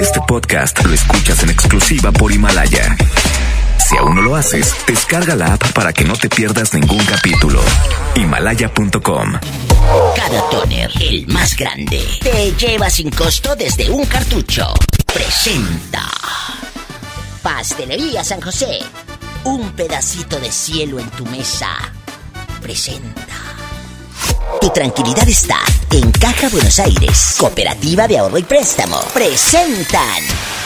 Este podcast lo escuchas en exclusiva por Himalaya. Si aún no lo haces, descarga la app para que no te pierdas ningún capítulo. Himalaya.com Cada toner, el más grande, te lleva sin costo desde un cartucho. Presenta. Pastelería San José. Un pedacito de cielo en tu mesa. Presenta. Tu tranquilidad está en Caja Buenos Aires, Cooperativa de Ahorro y Préstamo. Presentan.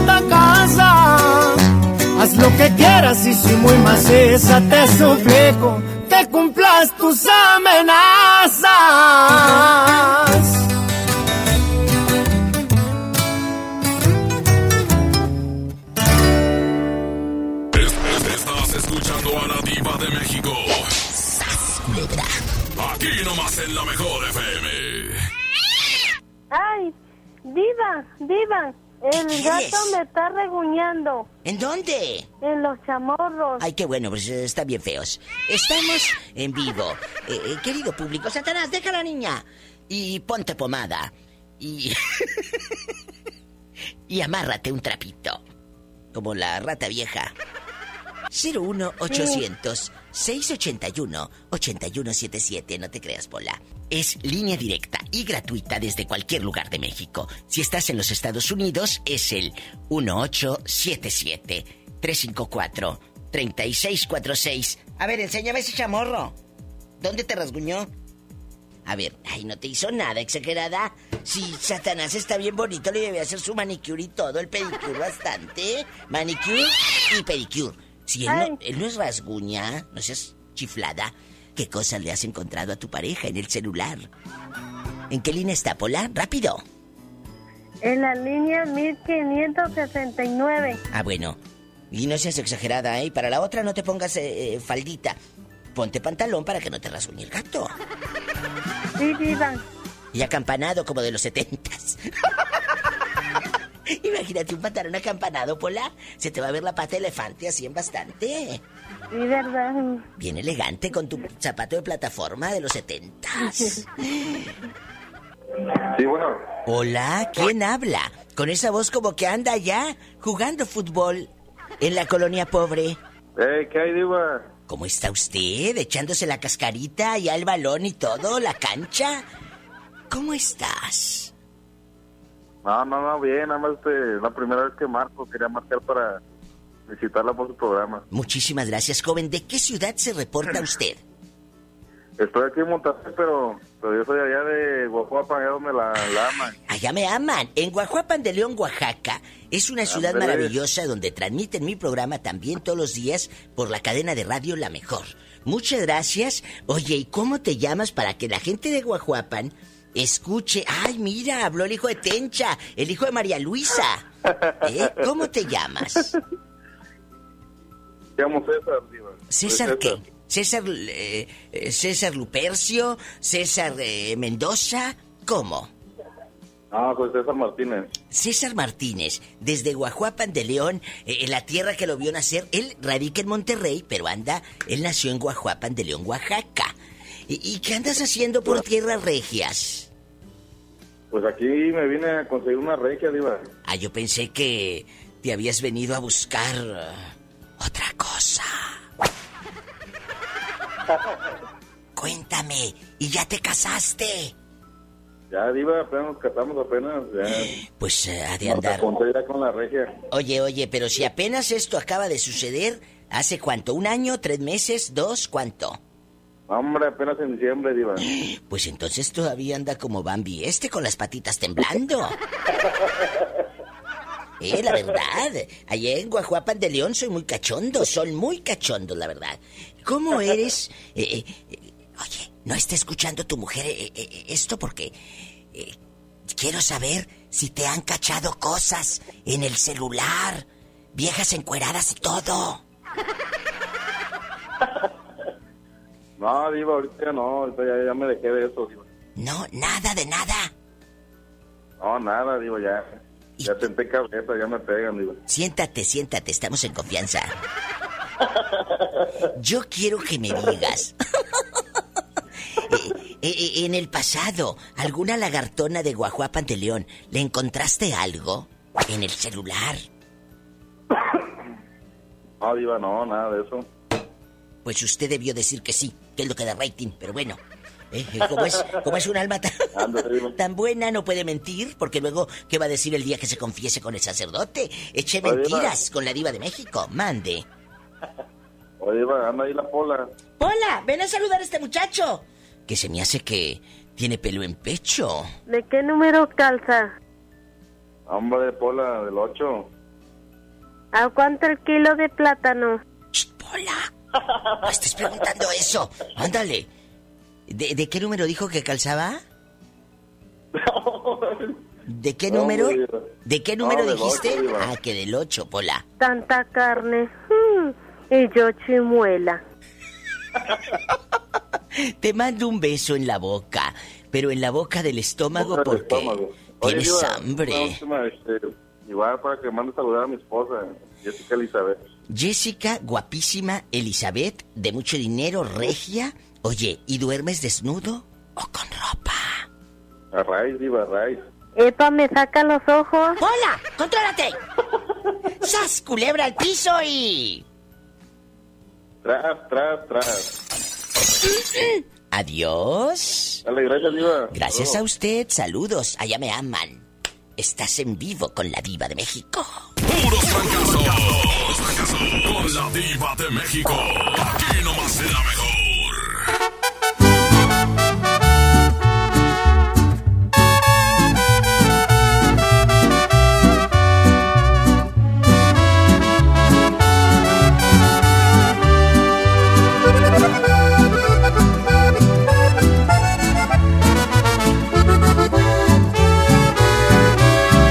esta casa. Haz lo que quieras y si muy maciza te suplico que cumplas tus amenazas. Es- Estás escuchando a la Diva de México. Aquí nomás en la mejor FM. Ay, diva, diva, el ¿Qué gato me está reguñando ¿En dónde? en los chamorros. Ay, qué bueno, pues eh, están bien feos. Estamos en vivo. Eh, eh, querido público, Satanás, deja a la niña. Y ponte pomada. Y. y amárrate un trapito. Como la rata vieja. 01800 681 8177, no te creas, Pola. Es línea directa y gratuita desde cualquier lugar de México. Si estás en los Estados Unidos, es el 1877 354 3646. A ver, enséñame ese chamorro. ¿Dónde te rasguñó? A ver, ay, no te hizo nada, exagerada. Si Satanás está bien bonito, le debe hacer su manicure y todo, el pedicure bastante. Manicure y pedicure. Si él no, él no es rasguña, no seas chiflada, ¿qué cosas le has encontrado a tu pareja en el celular? ¿En qué línea está, Pola? ¡Rápido! En la línea 1569. Ah, bueno. Y no seas exagerada, ¿eh? Para la otra no te pongas eh, eh, faldita. Ponte pantalón para que no te rasguñe el gato. Sí, diva. Y acampanado como de los setentas. Imagínate un pantalón acampanado, Pola. Se te va a ver la pata de elefante así en bastante. Sí, verdad. Bien elegante con tu zapato de plataforma de los setentas. Sí, bueno. Hola, ¿quién habla? Con esa voz como que anda allá jugando fútbol en la colonia pobre. Eh, ¿qué hay, Diva? ¿Cómo está usted? Echándose la cascarita y al balón y todo, la cancha. ¿Cómo estás? No, no, no, bien, nada más este, la primera vez que marco, quería marcar para visitarla por su programa. Muchísimas gracias, joven. ¿De qué ciudad se reporta usted? Estoy aquí en Monterrey, pero, pero yo soy allá de Guajuapa, allá donde la, la aman. Allá me aman. En Guajuapan de León, Oaxaca, es una ciudad maravillosa donde transmiten mi programa también todos los días por la cadena de radio La Mejor. Muchas gracias. Oye, ¿y cómo te llamas para que la gente de Guajuapan escuche? Ay, mira, habló el hijo de Tencha, el hijo de María Luisa. ¿Eh? ¿Cómo te llamas? Me llamo César, Diva. ¿César qué? ¿César, eh, eh, César Lupercio? ¿César eh, Mendoza? ¿Cómo? Ah, soy César Martínez. César Martínez, desde Guajuapan de León, eh, en la tierra que lo vio nacer, él radica en Monterrey, pero anda, él nació en Guajuapan de León, Oaxaca. ¿Y, y qué andas haciendo por tierras regias? Pues aquí me vine a conseguir una regia, Diva. Ah, yo pensé que te habías venido a buscar eh, otra cosa. Cuéntame, ¿y ya te casaste? Ya, Diva, apenas nos casamos, apenas. Ya. Pues eh, ha de andar. ya con la regia. Oye, oye, pero si apenas esto acaba de suceder, ¿hace cuánto? ¿Un año? ¿Tres meses? ¿Dos? ¿Cuánto? Hombre, apenas en diciembre, Diva. Pues entonces todavía anda como Bambi este con las patitas temblando. Eh, la verdad. Allá en Guajuapan de León soy muy cachondo, son muy cachondos, la verdad. ¿Cómo eres? Eh, eh, eh, oye, no está escuchando tu mujer eh, eh, esto porque quiero saber si te han cachado cosas en el celular, viejas encueradas y todo. No, Diva, ahorita ya no, ahorita ya, ya me dejé de eso, Diva. No, nada de nada. No, nada, Diva, ya. ¿Y Ya senté cabeza, ya me pegan, Diva. Siéntate, siéntate, estamos en confianza. Yo quiero que me digas. Eh, eh, eh, en el pasado, ¿alguna lagartona de Guajuapan de León le encontraste algo en el celular? No, Diva, no, nada de eso. Pues usted debió decir que sí, que es lo que da rating, pero bueno. eh, eh, como, es, como es un alma tan, buena, no puede mentir, porque luego, ¿qué va a decir el día que se confiese con el sacerdote? Eche Oye, mentiras con la diva de México, mande. Oye, Diva, anda ahí la pola. Hola, ven a saludar a este muchacho. Que se me hace que tiene pelo en pecho. ¿De qué número calza? Hombre, pola, del 8. ¿A cuánto el kilo de plátano? ¡Ch, Pola! No estés preguntando eso. Ándale. ¿De, de qué número dijo que calzaba? ¿De qué número? ¿De qué número dijiste? ah, que del 8, Pola. Tanta carne. Mm, Y yo chimuela. Te mando un beso en la boca, pero en la boca del estómago Boca del porque estómago. Oye, tienes hambre. última, este, igual para que mande saludar a mi esposa, Jessica Elizabeth. Jessica, guapísima, Elizabeth, de mucho dinero, regia. Oye, ¿y duermes desnudo o con ropa? A Raiz, Diva, a Raiz. Epa, me saca los ojos. ¡Hola! ¡Contrólate! ¡Sas, culebra al piso y... Tras, tras, tras. Adiós. Dale, gracias, Diva. Gracias a usted, saludos, allá me aman. Estás en vivo con la diva de México. Puros fracasos. Con la diva de México. Aquí nomás será mejor.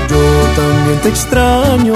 Yo también te extraño,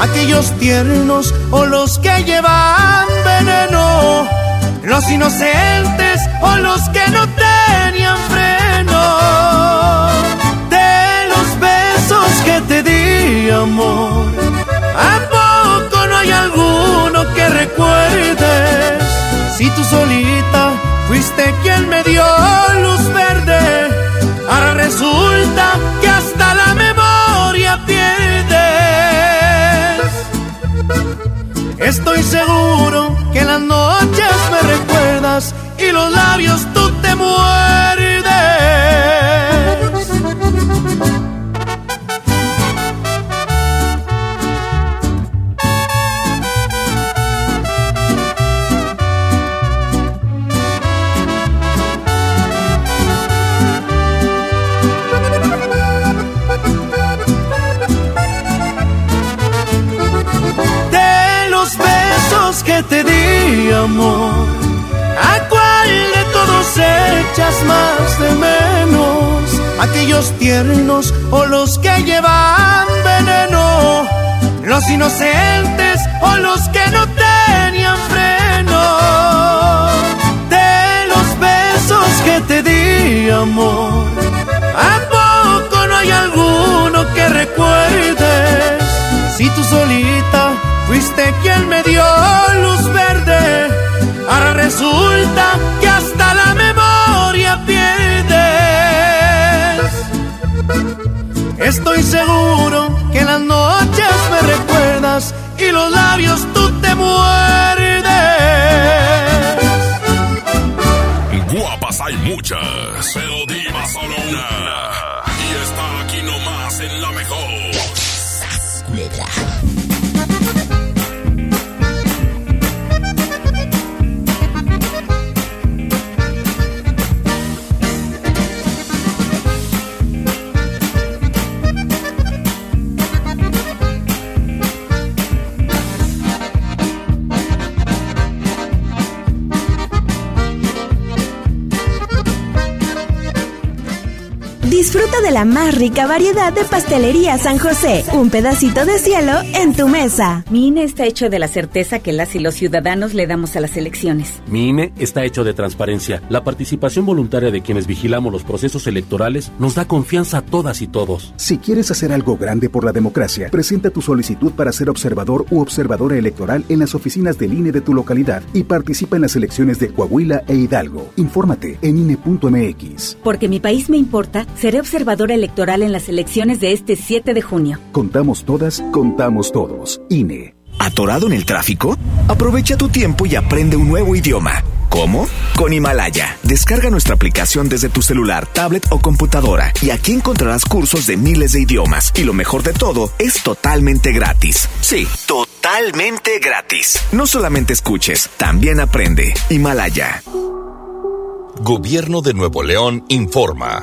¿Aquellos tiernos o los que llevan veneno? ¿Los inocentes o los que no tenían freno? De los besos que te di, amor. ¿A poco no hay alguno que recuerdes? Si tú solita fuiste quien me dio luz verde, ahora resulta que hasta la Estoy seguro que las noches me recuerdas y los labios tú te muerdes. Más rica variedad de pastelería San José. Un pedacito de cielo en tu mesa. Mi INE está hecho de la certeza que las y los ciudadanos le damos a las elecciones. Mi INE está hecho de transparencia. La participación voluntaria de quienes vigilamos los procesos electorales nos da confianza a todas y todos. Si quieres hacer algo grande por la democracia, presenta tu solicitud para ser observador u observadora electoral en las oficinas del INE de tu localidad y participa en las elecciones de Coahuila e Hidalgo. Infórmate en INE.mx. Porque mi país me importa, seré observadora electoral en las elecciones de este 7 de junio. Contamos todas, contamos todos. INE. ¿Atorado en el tráfico? Aprovecha tu tiempo y aprende un nuevo idioma. ¿Cómo? Con Himalaya. Descarga nuestra aplicación desde tu celular, tablet o computadora y aquí encontrarás cursos de miles de idiomas. Y lo mejor de todo, es totalmente gratis. Sí, totalmente gratis. No solamente escuches, también aprende. Himalaya. Gobierno de Nuevo León informa.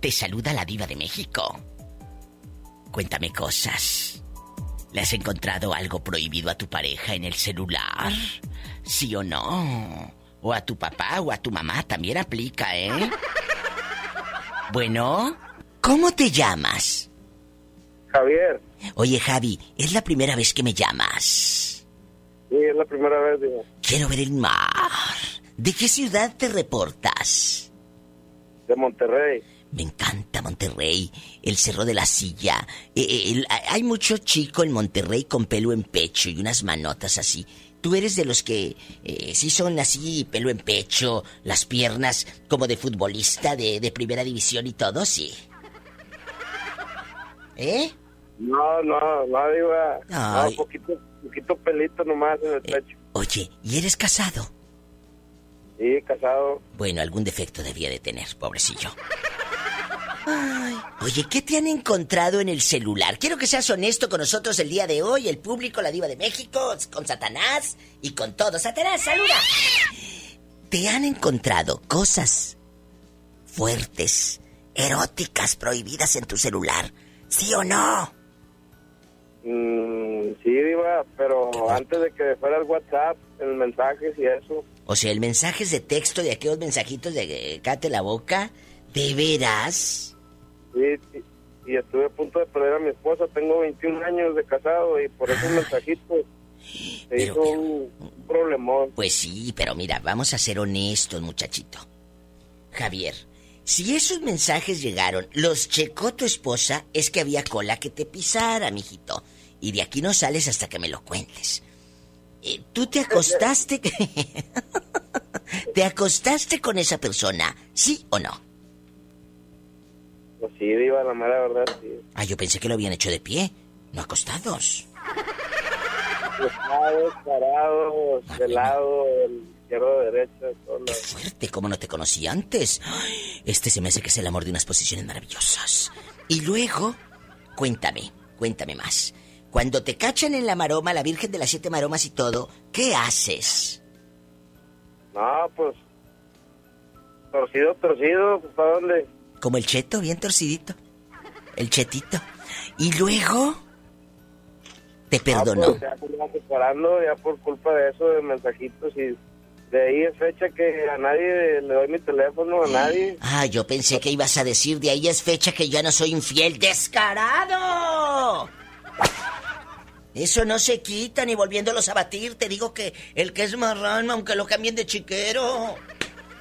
Te saluda la diva de México. Cuéntame cosas. ¿Le has encontrado algo prohibido a tu pareja en el celular? ¿Sí o no? O a tu papá o a tu mamá también aplica, ¿eh? Bueno, ¿cómo te llamas? Javier. Oye, Javi, es la primera vez que me llamas. Sí, es la primera vez, digo. Quiero ver el mar. ¿De qué ciudad te reportas? De Monterrey. Me encanta Monterrey, el Cerro de la Silla. Eh, eh, el- hay mucho chico en Monterrey con pelo en pecho y unas manotas así. ¿Tú eres de los que eh, sí son así, pelo en pecho, las piernas como de futbolista de, de primera división y todo? Sí. ¿Eh? No, no, no, digo. No, Ay. poquito, poquito pelito nomás en el pecho. Oye, ¿y eres casado? Sí, casado. Bueno, algún defecto debía de tener, pobrecillo. Oye, ¿qué te han encontrado en el celular? Quiero que seas honesto con nosotros el día de hoy, el público, la diva de México, con Satanás y con todo. Satanás, saluda. ¿Te han encontrado cosas fuertes, eróticas, prohibidas en tu celular? ¿Sí o no? Mm, sí, Diva, pero antes de que fuera el WhatsApp, el mensajes y eso. O sea, el mensaje es de texto de aquellos mensajitos de eh, cate la boca, ¿de veras? Sí, y estuve a punto de perder a mi esposa. Tengo 21 años de casado y por esos mensajitos se hizo un problemón. Pues sí, pero mira, vamos a ser honestos, muchachito. Javier, si esos mensajes llegaron, los checó tu esposa, es que había cola que te pisara, mijito. Y de aquí no sales hasta que me lo cuentes. Eh, ¿Tú te acostaste? ¿Te acostaste con esa persona? ¿Sí o no? Pues sí, Diva, la mera verdad, sí. Ah, yo pensé que lo habían hecho de pie, no acostados. Acostados, parados, de lado, el izquierdo, derecha, todo lo- Fuerte, como no te conocí antes. Este se me hace que es el amor de unas posiciones maravillosas. Y luego, cuéntame, cuéntame más. Cuando te cachan en la maroma, la Virgen de las Siete Maromas y todo, ¿qué haces? No, pues. Torcido, torcido, pues ¿para dónde? Como el cheto, bien torcidito. El chetito. Y luego, te perdonó. Ah, pues, ya ya por culpa de eso, de mensajitos y. De ahí es fecha que a nadie le doy mi teléfono, a nadie. Ah, yo pensé que ibas a decir, de ahí es fecha que ya no soy infiel. ¡Descarado! Eso no se quita ni volviéndolos a batir. Te digo que el que es marrano, aunque lo cambien de chiquero.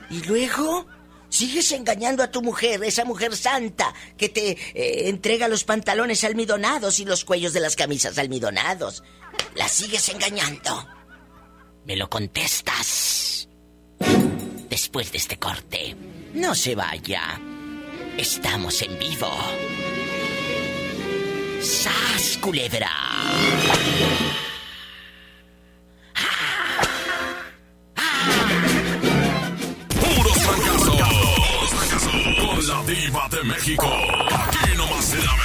Y luego, sigues engañando a tu mujer, esa mujer santa, que te eh, entrega los pantalones almidonados y los cuellos de las camisas almidonados. La sigues engañando. Me lo contestas. Después de este corte. No se vaya. Estamos en vivo. ¡Sas, culebra! Puros fracasos. Con la diva de México. Aquí nomás en la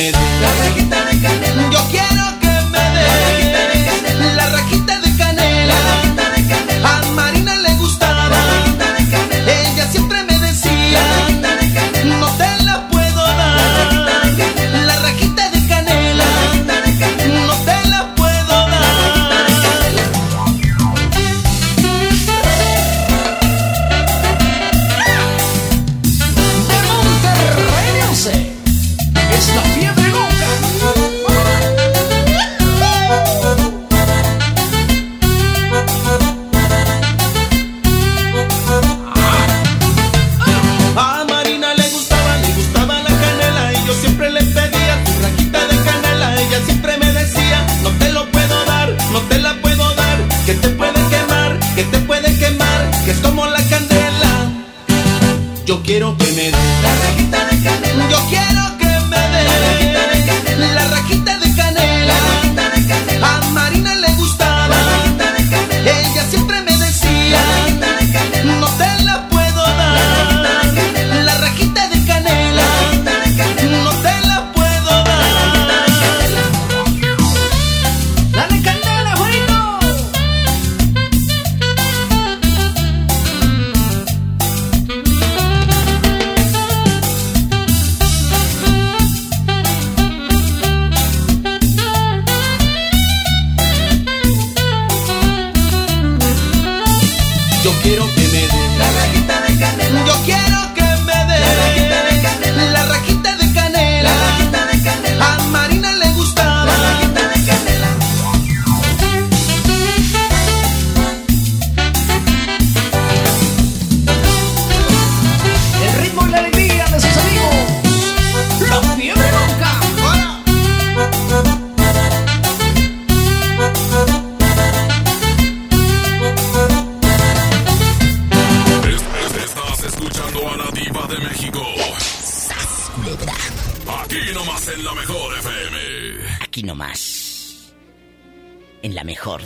me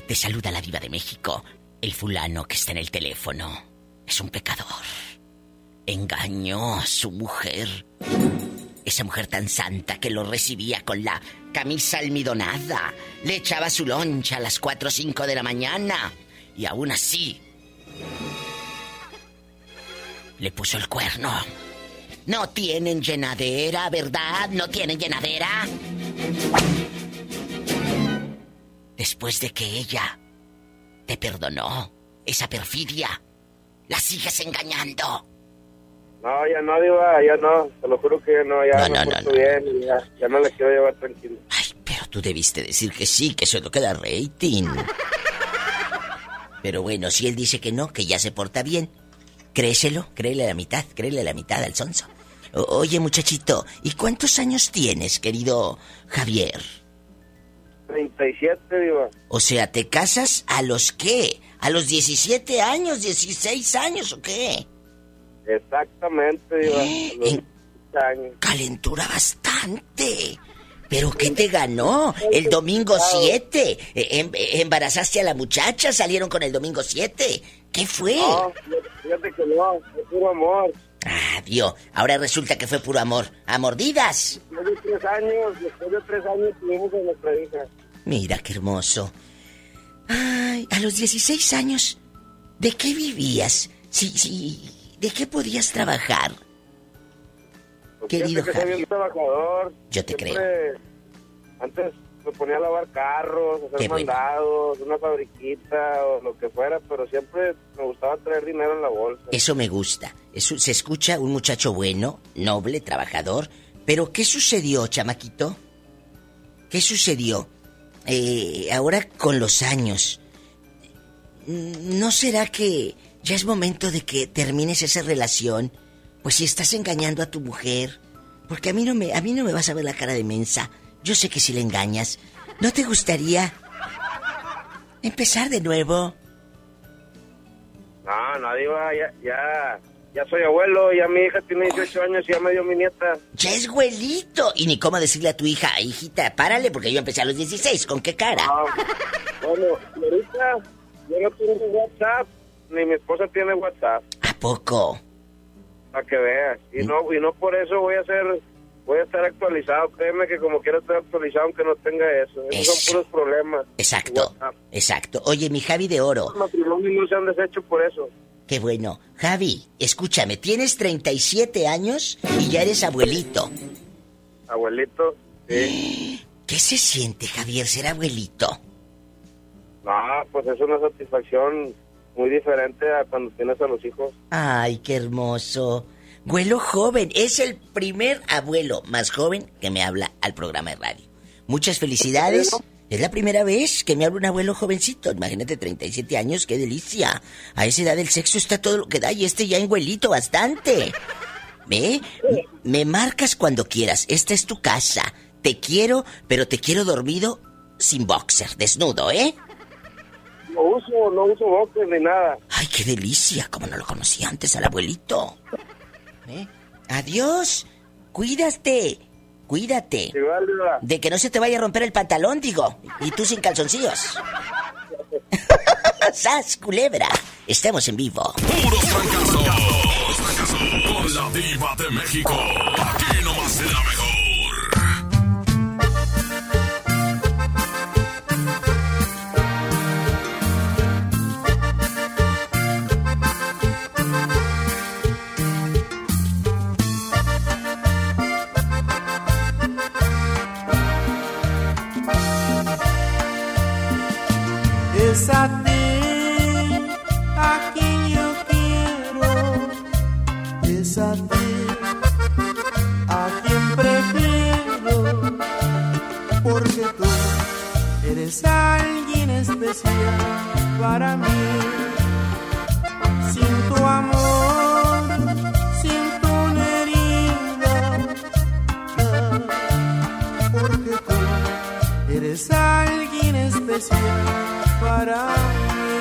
te saluda la diva de México. El fulano que está en el teléfono es un pecador. Engañó a su mujer. Esa mujer tan santa que lo recibía con la camisa almidonada. Le echaba su loncha a las 4 o 5 de la mañana. Y aún así... Le puso el cuerno. No tienen llenadera, ¿verdad? No tienen llenadera. Después de que ella te perdonó esa perfidia, la sigues engañando. No, ya no, Diva, ya no. Te lo juro que ya no, ya No, me no, porto no, no. bien ya, ya no le quiero llevar tranquilo. Pero tú debiste decir que sí, que eso es lo que da rating. Pero bueno, si él dice que no, que ya se porta bien, créeselo, créele la mitad, créele la mitad al sonso. O- oye, muchachito, ¿y cuántos años tienes, querido Javier? 37, Diva. O sea, ¿te casas a los qué? ¿A los 17 años, 16 años o qué? Exactamente, Diva. Eh, los 15 años. Calentura bastante. ¿Pero qué te ganó? El domingo 7. Eh, em- eh, ¿Embarazaste a la muchacha? ¿Salieron con el domingo 7? ¿Qué fue? No, fíjate que no, es puro amor. Ah, Dios. Ahora resulta que fue puro amor. ¿A mordidas? Después de tres años, después de tres años tuvimos a nuestra hija. Mira qué hermoso. Ay, a los 16 años, ¿de qué vivías? Sí, sí. ¿De qué podías trabajar? Querido Fíjate que soy Javier. Yo te Siempre- Antes me ponía a lavar carros, a hacer bueno. mandados, una fabriquita o lo que fuera, pero siempre me gustaba traer dinero en la bolsa. Eso me gusta. Eso, se escucha un muchacho bueno, noble, trabajador. Pero ¿qué sucedió, chamaquito? ¿Qué sucedió? Eh, ahora con los años. ¿No será que ya es momento de que termines esa relación? Pues si estás engañando a tu mujer. Porque a mí no me, a mí no me vas a ver la cara de mensa. Yo sé que si le engañas. ¿No te gustaría empezar de nuevo? No, no, Diva, ya, ya, ya soy abuelo, ya mi hija tiene 18 años y ya me dio mi nieta. Ya es güelito. Y ni cómo decirle a tu hija, hijita, párale, porque yo empecé a los 16. ¿Con qué cara? Bueno, ahorita yo no tengo WhatsApp, ni mi esposa tiene WhatsApp, ¿A poco? para que veas. Y no, y no por eso voy a ser, voy a estar actualizado. Créeme que como quiera estar actualizado aunque no tenga eso. Esos son puros problemas. Exacto. Exacto. Oye, mi Javi de oro. Los matrimonios no se han deshecho por eso. Qué bueno. Javi, escúchame, tienes 37 años y ya eres abuelito. Abuelito, sí. ¿Qué se siente, Javier, ser abuelito? No, pues es una satisfacción muy diferente a cuando tienes a los hijos. Ay, qué hermoso. Abuelo joven, es el primer abuelo más joven que me habla al programa de radio. Muchas felicidades. Es la primera vez que me habla un abuelo jovencito. Imagínate, 37 años, qué delicia. A esa edad el sexo está todo lo que da y este ya enguelito bastante. ¿Ve? Me marcas cuando quieras. Esta es tu casa. Te quiero, pero te quiero dormido sin boxer, desnudo, ¿eh? No uso, no uso boxes ni nada. Ay, qué delicia, como no lo conocí antes al abuelito. ¿Eh? Adiós, cuídate, cuídate. De que no se te vaya a romper el pantalón, digo. Y tú sin calzoncillos. ¡Sas, culebra! Estamos en vivo. Puros fracasos. Con la diva de México. Eres alguien especial para mí. Sin tu amor, sin tu herida, porque tú eres alguien especial para mí.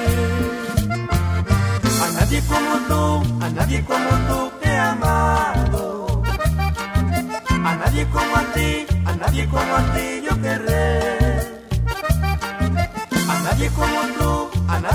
A nadie como tú, a nadie como tú he amado. A nadie como a ti, a nadie como a ti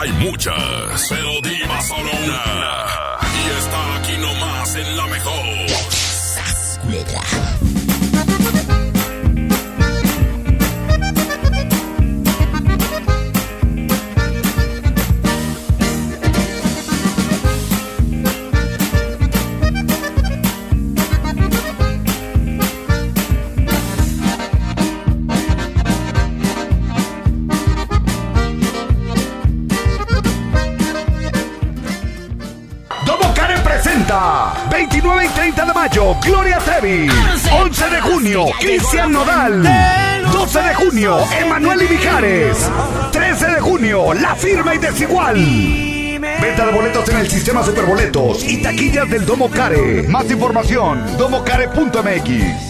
hay muchas, pero diva solo una. Y está aquí nomás en la mejor. Mayo Gloria Trevi. 11 de junio Cristian Nodal. 12 de junio Emanuel y Mijares. 13 de junio La Firma y Desigual. Venta de boletos en el sistema Superboletos y taquillas del Domo Care. Más información domocare.mx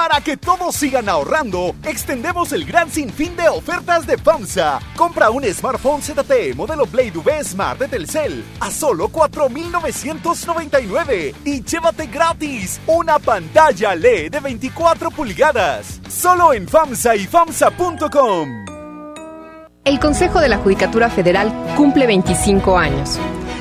Para que todos sigan ahorrando, extendemos el gran sinfín de ofertas de FAMSA. Compra un smartphone ZTE modelo Blade V Smart de Telcel a solo 4,999 y llévate gratis una pantalla LED de 24 pulgadas. Solo en FAMSA y FAMSA.com. El Consejo de la Judicatura Federal cumple 25 años.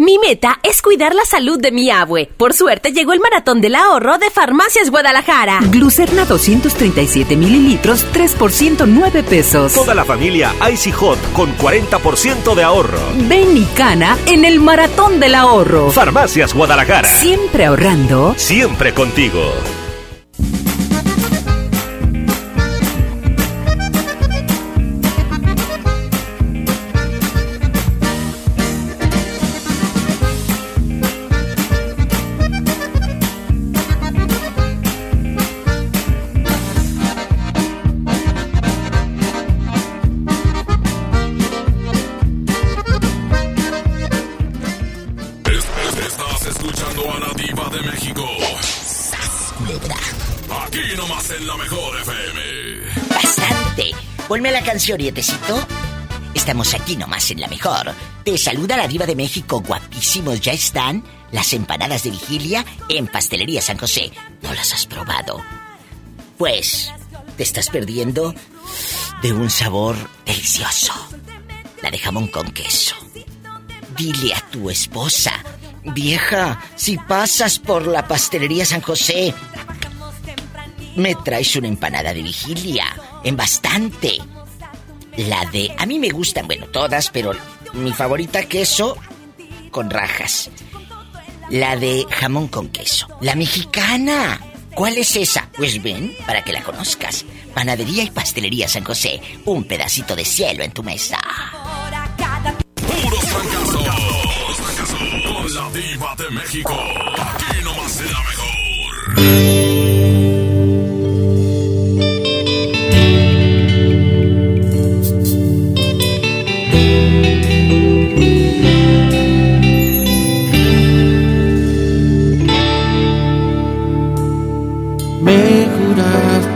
Mi meta es cuidar la salud de mi abue. Por suerte llegó el maratón del ahorro de Farmacias Guadalajara. Glucerna 237 mililitros, 3 por 109 pesos. Toda la familia Icy Hot con 40% de ahorro. Ven y cana en el maratón del ahorro. Farmacias Guadalajara. Siempre ahorrando. Siempre contigo. Ponme la canción, Rietecito. Estamos aquí nomás en la mejor. Te saluda la diva de México, guapísimos. Ya están las empanadas de vigilia en Pastelería San José. ¿No las has probado? Pues, te estás perdiendo de un sabor delicioso. La de jamón con queso. Dile a tu esposa, vieja, si pasas por la Pastelería San José, me traes una empanada de vigilia, en bastante. La de, a mí me gustan, bueno, todas, pero mi favorita queso con rajas. La de jamón con queso. La mexicana. ¿Cuál es esa? Pues ven, para que la conozcas. Panadería y pastelería San José. Un pedacito de cielo en tu mesa. Con la diva de México. Aquí nomás la mejor.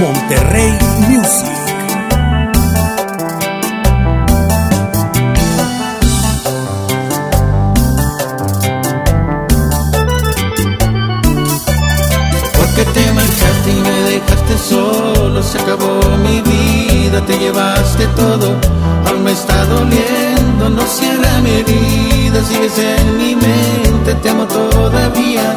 Monterrey Music. Porque te marchaste y me dejaste solo, se acabó mi vida, te llevaste todo, aún me está doliendo, no cierra mi herida, sigues en mi mente, te amo todavía.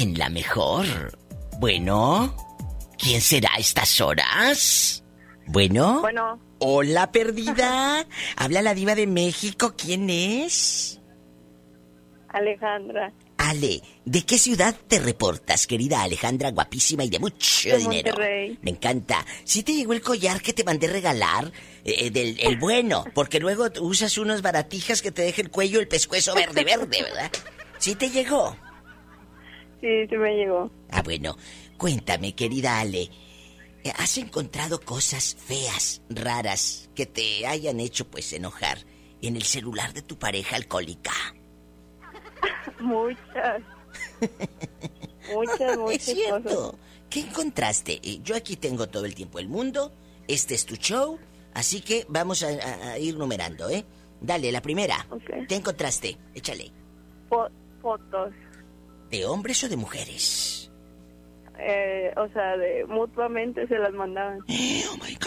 en la mejor. Bueno, ¿quién será a estas horas? Bueno. Bueno. Hola, perdida. Habla la diva de México. ¿Quién es? Alejandra. Ale, ¿de qué ciudad te reportas, querida Alejandra, guapísima y de mucho De dinero? Monterrey. Me encanta. ¿Sí te llegó el collar que te mandé regalar? Eh, del el bueno, porque luego usas unos baratijas que te deja el cuello el pescuezo verde, verde, ¿verdad? ¿Sí te llegó? Sí, sí me llegó. Ah, bueno. Cuéntame, querida Ale. eh, ¿Has encontrado cosas feas, raras, que te hayan hecho, pues, enojar en el celular de tu pareja alcohólica? Muchas. Muchas. es cierto. ¿Qué encontraste? Eh, Yo aquí tengo todo el tiempo el mundo. Este es tu show. Así que vamos a, a- a ir numerando, ¿eh? Dale, la primera. ¿Qué encontraste? Échale. Fo- fotos. ¿De hombres o de mujeres? Eh, o sea, de mutuamente se las mandaban. Oh my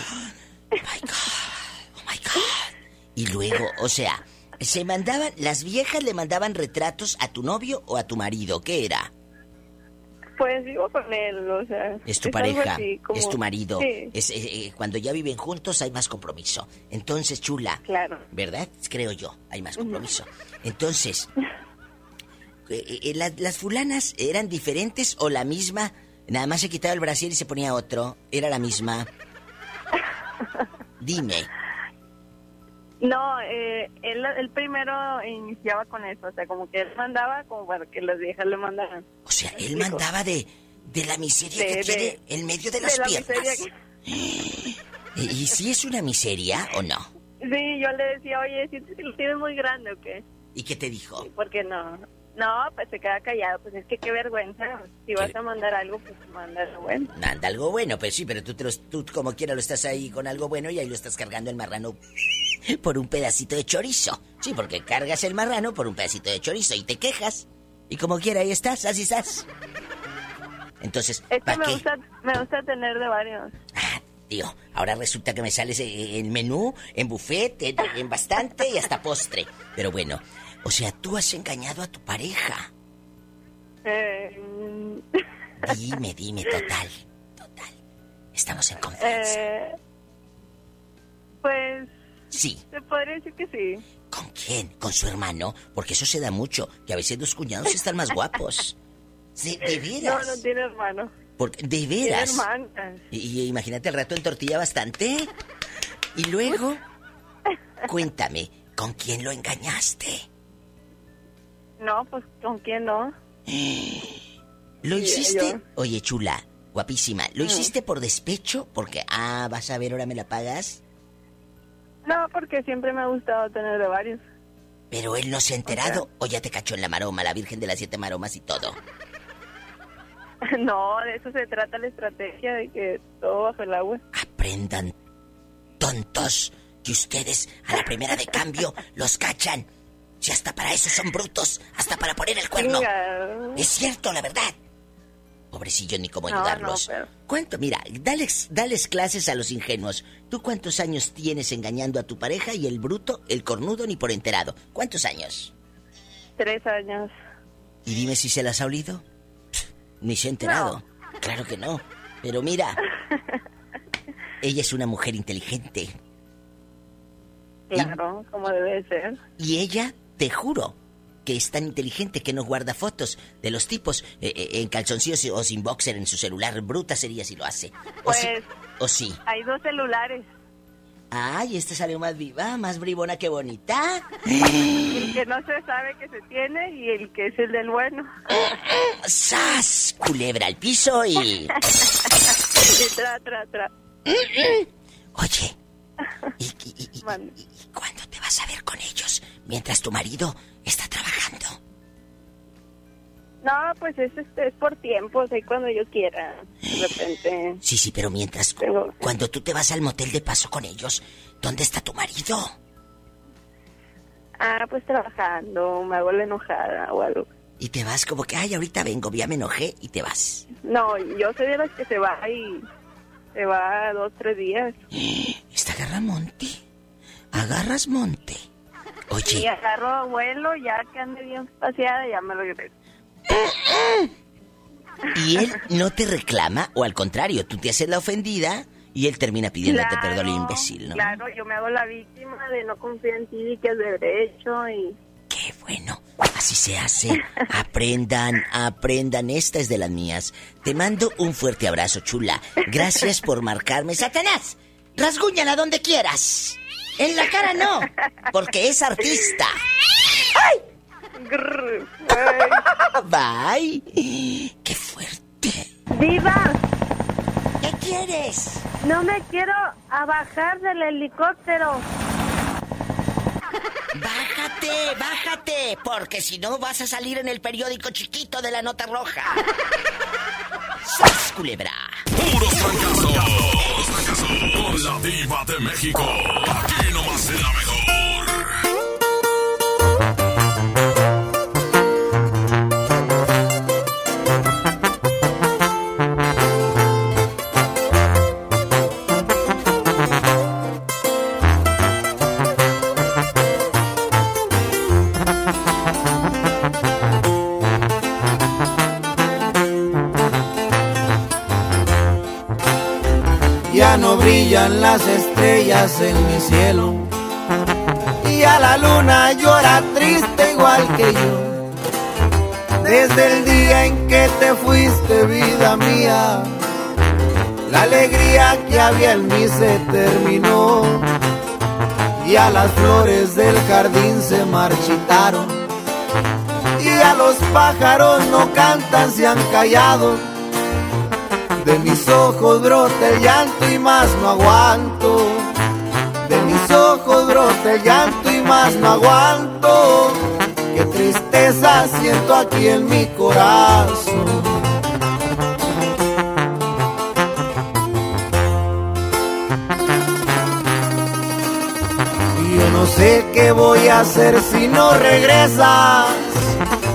Y luego, o sea, se mandaban, las viejas le mandaban retratos a tu novio o a tu marido. ¿Qué era? Pues vivo con él, o sea. Es tu es pareja, así, como- es tu marido. Sí, Es, eh, eh, cuando ya viven juntos hay más compromiso. Entonces, chula. Claro. ¿Verdad? Creo yo, hay más compromiso. Entonces, ¿las, las fulanas eran diferentes o la misma? Nada más se quitaba el brasier y se ponía otro. ¿Era la misma? Dime. No, eh, él, él primero iniciaba con eso, o sea, como que él mandaba como para que las viejas le mandaran. O sea, él mandaba de, de la miseria De- que tiene en medio de las la piernas. ¿Y, y si es una miseria o no? Sí, yo le decía, oye, ¿sientes que lo tienes muy grande o qué? ¿Y qué te dijo? ¿Por qué no? No, pues se queda callado, pues es que qué vergüenza. Si vas a mandar algo, pues mándalo bueno. Manda algo bueno, pues sí, pero tú, te los- tú como quiera lo estás ahí con algo bueno y ahí lo estás cargando el marrano por un pedacito de chorizo. Sí, porque cargas el marrano por un pedacito de chorizo y te quejas. Y como quiera ahí estás, así estás. Entonces, Es que ¿para me qué? gusta, me gusta tener de varios. Tío, ahora resulta que me sales en menú, en buffet, en, en bastante y hasta postre. Pero bueno, o sea, tú has engañado a tu pareja. Eh, Dime, dime, total. Total. Estamos en confianza. eh, pues Sí. se podría decir que sí. ¿Con quién? ¿Con su hermano? Porque eso se da mucho, que a veces los cuñados están más guapos. De veras. No, no tiene hermano. Porque, de Tiene veras. hermanas. Y, y imagínate el rato en tortilla bastante. Y luego, cuéntame, ¿con quién lo engañaste? No, pues ¿con quién no? ¿Lo hiciste? yo. Oye, chula, guapísima, ¿lo Mm. hiciste por despecho? Porque, ah, vas a ver, ahora me la pagas. No, porque siempre me ha gustado tener de varios. Pero él no se ha enterado o ya te cachó en la maroma, la Virgen de las Siete Maromas y todo. No, de eso se trata la estrategia de que todo bajo el agua. Aprendan, tontos, que ustedes a la primera de cambio los cachan. Si hasta para eso son brutos, hasta para poner el cuerno. Es cierto, la verdad. Pobrecillo, ni cómo ayudarlos. no, pero- ¿Cuánto? Mira, dales, dales clases a los ingenuos. ¿Tú cuántos años tienes engañando a tu pareja y el bruto, el cornudo, ni por enterado? ¿Cuántos años? Tres años. Y dime si se las ha olido. Pff, Ni se ha enterado. Claro que no. Pero mira, ella es una mujer inteligente. Claro, como debe ser. Y ella, te juro, que es tan inteligente que no guarda fotos de los tipos eh, eh, en calzoncillos o sin boxer en su celular. Bruta sería si lo hace. O. Pues O sí. hay dos celulares. Ay, esta salió más viva, más bribona que bonita. El que no se sabe que se tiene y el que es el del bueno. ¡Sas! Culebra al piso y... Y tra, tra, tra. Oye, ¿y, y- y- y- y cuándo te vas a ver con ellos mientras tu marido está trabajando? No, pues es, este, es por tiempos, ahí cuando yo quiera. De repente. Sí, sí, pero mientras... Cuando tú te vas al motel de paso con ellos, ¿dónde está tu marido? Ah, pues trabajando, me hago la enojada o algo. Y te vas como que, ay, ahorita vengo, ya me enojé y te vas. No, yo soy de las que se va y se va dos, tres días. Esta agarra monte. Agarras monte. Y Oye, agarro vuelo, ya que ande bien paseada, ya me regreso. ¿y él no te reclama? O al contrario, tú te haces la ofendida y él termina pidiéndote Claro, perdón, imbécil, ¿no? Claro, yo me hago la víctima de no confiar en ti y que es de derecho y... Qué bueno, así se hace. Aprendan, aprendan, esta es de las mías. Te mando un fuerte abrazo, chula. Gracias por marcarme. Satanás, rasguñala donde quieras. En la cara no, porque es artista. Grrr, Bye. Qué fuerte. ¡Viva! ¿Qué quieres? No me quiero a bajar del helicóptero. Bájate, bájate, porque si no vas a salir en el periódico chiquito de la nota roja. ¡Sas, culebra! Puros fracasos. Con la diva de México. Aquí nomás en la mejor. Las estrellas en mi cielo. Y a la luna llora triste igual que yo. Desde el día en que te fuiste, vida mía, la alegría que había en mí se terminó. Y a las flores del jardín se marchitaron. Y a los pájaros no cantan, se han callado. De mis ojos brota el llanto y más no aguanto. De mis ojos brota el llanto y más no aguanto. Qué tristeza siento aquí en mi corazón. Y yo no sé qué voy a hacer si no regresas.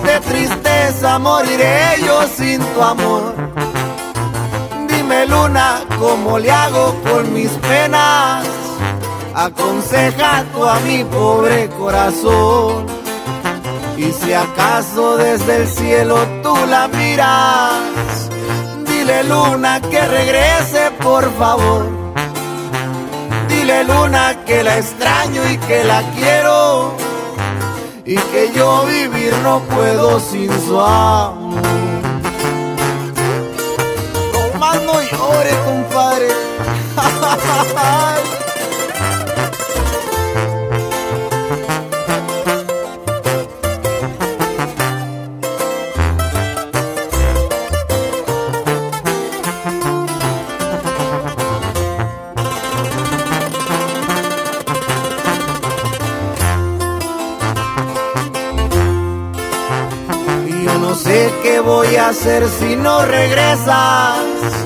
De tristeza moriré yo sin tu amor. Dime luna, ¿cómo le hago con mis penas? Aconseja tú a mi pobre corazón. Y si acaso desde el cielo tú la miras, dile luna que regrese por favor. Dile luna que la extraño y que la quiero. Y que yo vivir no puedo sin su amor. Compadre. Yo no sé qué voy a hacer si no regresas.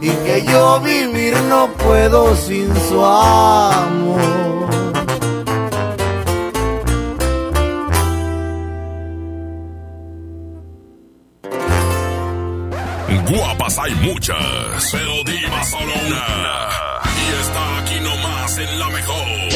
Y que yo vivir no puedo sin su amor. Guapas hay muchas, pero diva solo una. Y está aquí nomás en la mejor.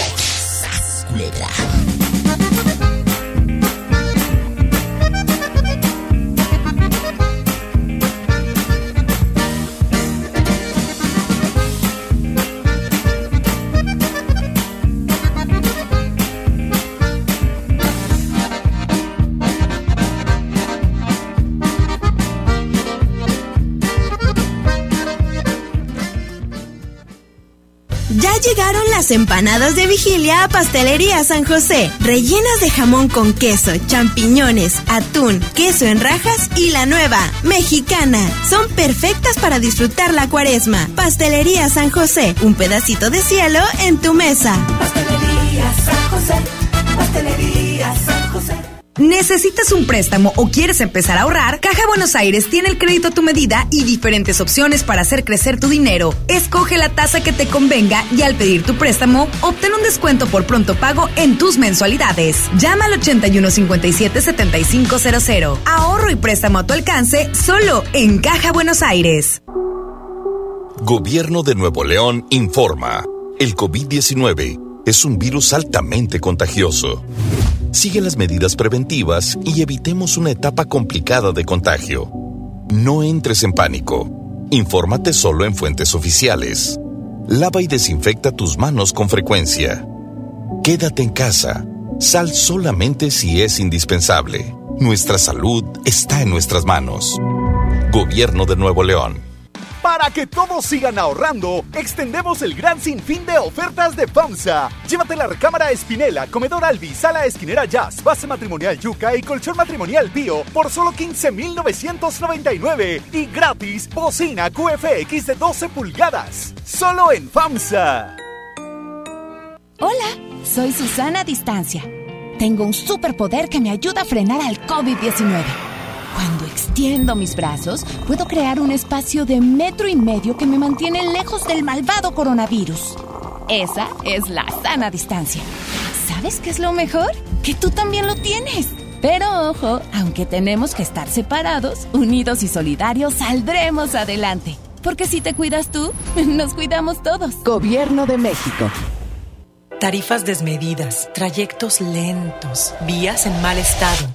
Las empanadas de vigilia a Pastelería San José, rellenas de jamón con queso, champiñones, atún, queso en rajas y la nueva, mexicana. Son perfectas para disfrutar la cuaresma. Pastelería San José, un pedacito de cielo en tu mesa. ¿Necesitas un préstamo o quieres empezar a ahorrar? Caja Buenos Aires tiene el crédito a tu medida y diferentes opciones para hacer crecer tu dinero. Escoge la tasa que te convenga y al pedir tu préstamo, obtén un descuento por pronto pago en tus mensualidades. Llama al 8157-7500. Ahorro y préstamo a tu alcance solo en Caja Buenos Aires. Gobierno de Nuevo León informa. El COVID-19 es un virus altamente contagioso. Sigue las medidas preventivas y evitemos una etapa complicada de contagio. No entres en pánico. Infórmate solo en fuentes oficiales. Lava y desinfecta tus manos con frecuencia. Quédate en casa. Sal solamente si es indispensable. Nuestra salud está en nuestras manos. Gobierno de Nuevo León. Para que todos sigan ahorrando, extendemos el gran sinfín de ofertas de FAMSA. Llévate la recámara Espinela, comedor Albi, sala esquinera Jazz, base matrimonial Yuca y colchón matrimonial Bio por solo 15,999 y gratis bocina QFX de 12 pulgadas. Solo en FAMSA. Hola, soy Susana Distancia. Tengo un superpoder que me ayuda a frenar al COVID-19. Cuando extiendo mis brazos, puedo crear un espacio de metro y medio que me mantiene lejos del malvado coronavirus. Esa es la sana distancia. ¿Sabes qué es lo mejor? Que tú también lo tienes. Pero ojo, aunque tenemos que estar separados, unidos y solidarios, saldremos adelante. Porque si te cuidas tú, nos cuidamos todos. Gobierno de México. Tarifas desmedidas, trayectos lentos, vías en mal estado.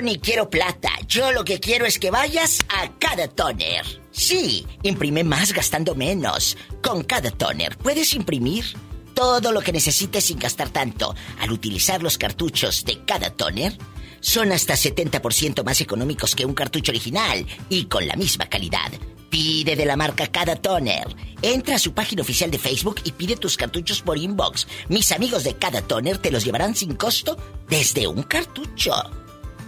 Ni quiero plata. Yo lo que quiero es que vayas a cada toner. Sí, imprime más gastando menos. Con cada toner puedes imprimir todo lo que necesites sin gastar tanto. Al utilizar los cartuchos de cada toner, son hasta 70% más económicos que un cartucho original y con la misma calidad. Pide de la marca Cada Toner. Entra a su página oficial de Facebook y pide tus cartuchos por inbox. Mis amigos de Cada Toner te los llevarán sin costo desde un cartucho.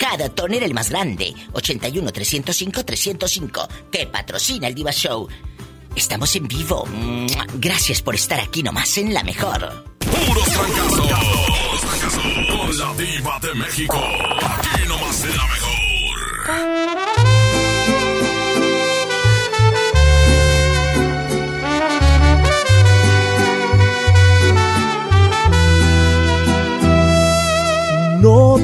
Cada Toner el más grande. 81 305 305. Te patrocina el Diva Show. Estamos en vivo. Gracias por estar aquí nomás en la mejor. Puros. Con la diva de México. Aquí nomás en la mejor.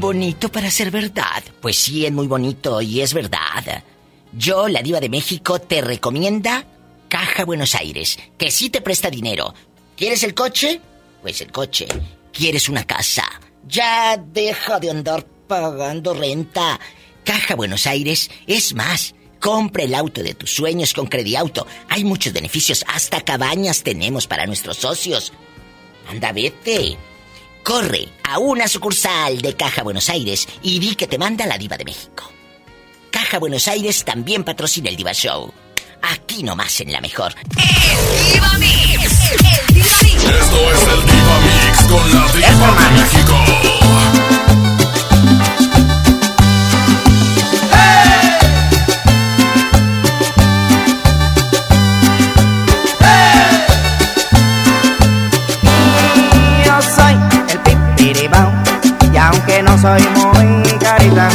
Bonito para ser verdad. Pues sí, es muy bonito y es verdad. Yo, la diva de México, te recomienda Caja Buenos Aires, que sí te presta dinero. ¿Quieres el coche? Pues el coche. ¿Quieres una casa? Ya deja de andar pagando renta. Caja Buenos Aires es más. Compra el auto de tus sueños con Crediauto. Hay muchos beneficios, hasta cabañas tenemos para nuestros socios. Anda, vete. Corre a una sucursal de Caja Buenos Aires y di que te manda la diva de México. Caja Buenos Aires también patrocina el Diva Show. Aquí nomás en la mejor. ¡El Diva Mix! ¡El Diva Mix! Esto es el Diva Mix con la diva de México. No soy muy carita,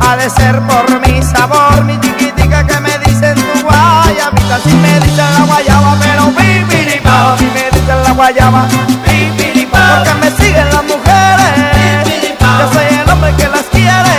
ha de ser por mi sabor, mi chiquitica que me dicen tu guayabita, si me dicen la guayaba, pero pipiribao, si me dicen la guayaba, pipiribao, porque me siguen las mujeres, yo soy el hombre que las quiere.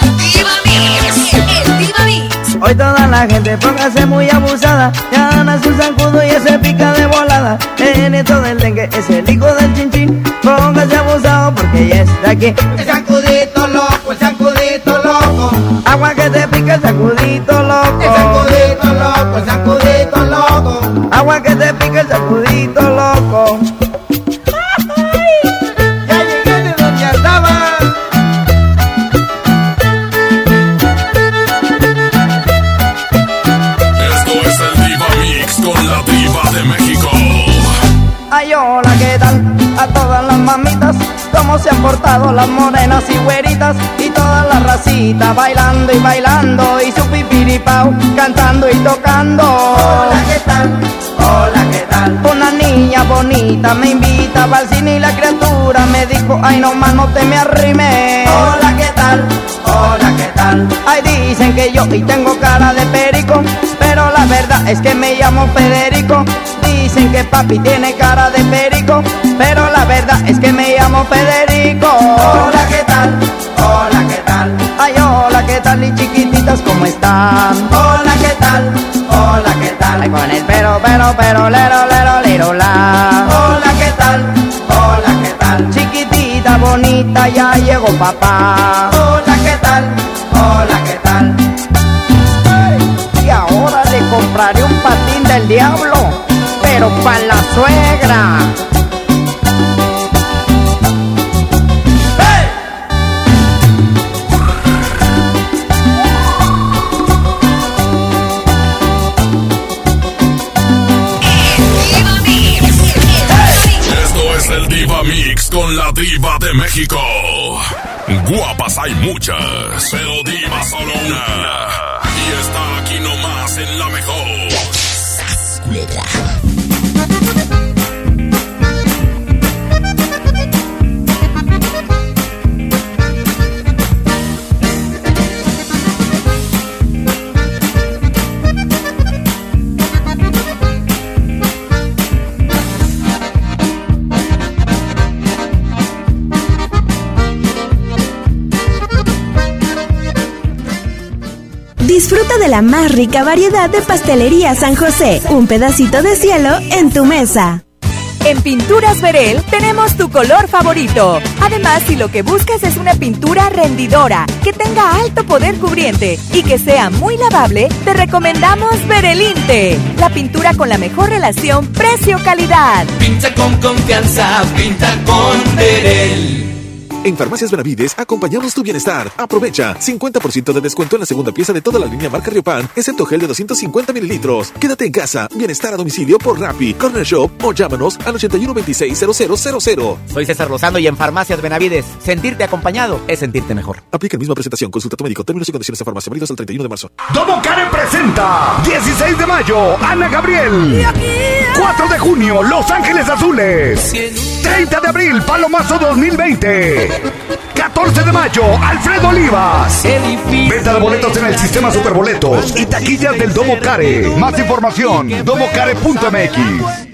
El Diva Mix. El Diva Mix. Hoy toda la gente póngase muy abusada. Ya Ana su zancudo y ese pica de volada. El nieto del dengue es el hijo del chinchín Póngase abusado porque ya está aquí. El sacudito loco, el sacudito loco. Agua que te pica el sacudito loco. El sacudito loco, el sacudito loco. Agua que te pica el sacudito loco las morenas y güeritas y todas las racitas bailando y bailando y su pipiripao cantando y tocando. Hola, ¿qué tal? Hola, ¿qué tal? Una niña bonita me invita al cine y la criatura me dijo, ay, no más no te me arrimes. Hola, ¿qué tal? Hola, ¿qué tal? Ay, dicen que yo y tengo cara de perico, pero la verdad es que me llamo Federico. Dicen que papi tiene cara de perico, pero la verdad es que me llamo Federico. Hola, ¿qué tal? Hola, ¿qué tal? Ay, hola, ¿qué tal? Y chiquititas, ¿cómo están? Hola, ¿qué tal? Hola, ¿qué tal? Ay, con el pero, pero, pero, lero, lero, lero, la. Hola, ¿qué tal? Hola, ¿qué tal? Chiquitita, bonita, ya llegó papá. Hola, ¿qué tal? Hola, ¿qué tal? Y ahora le compraré un patín del diablo, pero para la suegra. La diva de México. Guapas hay muchas, pero diva solo una. Y está aquí nomás en la mejor. De la más rica variedad de pastelería San José. Un pedacito de cielo en tu mesa. En Pinturas Verel tenemos tu color favorito. Además, si lo que buscas es una pintura rendidora, que tenga alto poder cubriente y que sea muy lavable, te recomendamos Verelinte, la pintura con la mejor relación precio-calidad. Pinta con confianza, pinta con Verel. En Farmacias Benavides acompañamos tu bienestar. Aprovecha 50% de descuento en la segunda pieza de toda la línea marca Riopan, excepto gel de 250 mililitros. Quédate en casa, bienestar a domicilio por Rappi, Corner Shop o llámanos al 81 26 Soy César Lozano y en Farmacias Benavides, sentirte acompañado es sentirte mejor. Aplica misma presentación, consulta tu médico, términos y condiciones de farmacia, válidos al 31 de marzo. Domo Care presenta 16 de mayo, Ana Gabriel. 4 de junio, Los Ángeles Azules. 30 de abril, Palomazo 2020. 14 de mayo, Alfredo Olivas. Venta de boletos en el sistema Superboletos y taquillas del Domo Care. Más información, domocare.mx.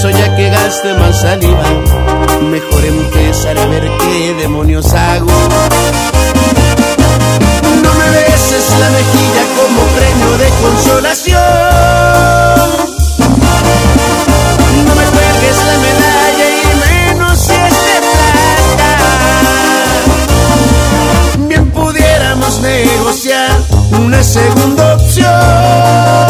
Caso ya que gaste más saliva. Mejor empezar a ver qué demonios hago. No me beses la mejilla como premio de consolación. No me cuelgues la medalla y menos si es de. Bien pudiéramos negociar una segunda opción.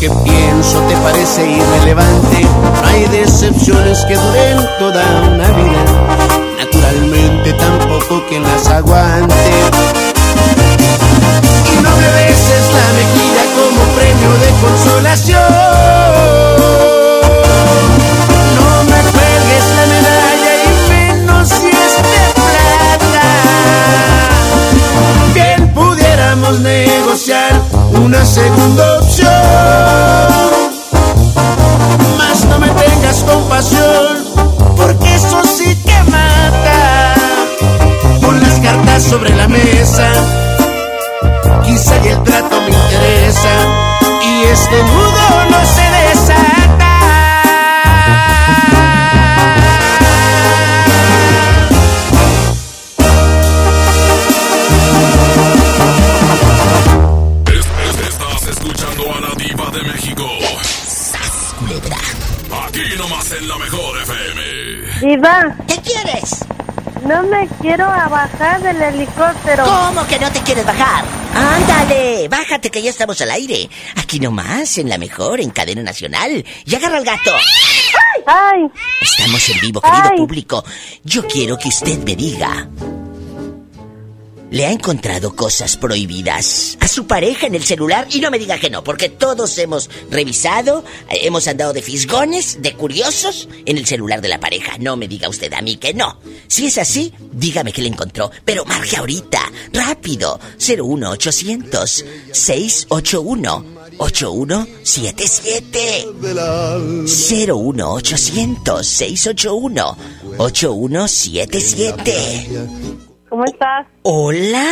Que pienso te parece irrelevante. Hay decepciones que duren toda una vida. Naturalmente tampoco que las aguante. Bajar del helicóptero. ¿Cómo que no te quieres bajar? Ándale, bájate que ya estamos al aire. Aquí nomás, en la mejor, en cadena nacional. Y agarra al gato. ¡Ay! Estamos en vivo, querido Ay. público. Yo quiero que usted me diga. ¿Le ha encontrado cosas prohibidas a su pareja en el celular? Y no me diga que no, porque todos hemos revisado, eh, hemos andado de fisgones, de curiosos en el celular de la pareja. No me diga usted a mí que no. Si es así, dígame que le encontró. Pero marque ahorita, rápido. 01800 681 8177 01800 681 8177 ¿Cómo estás? Hola,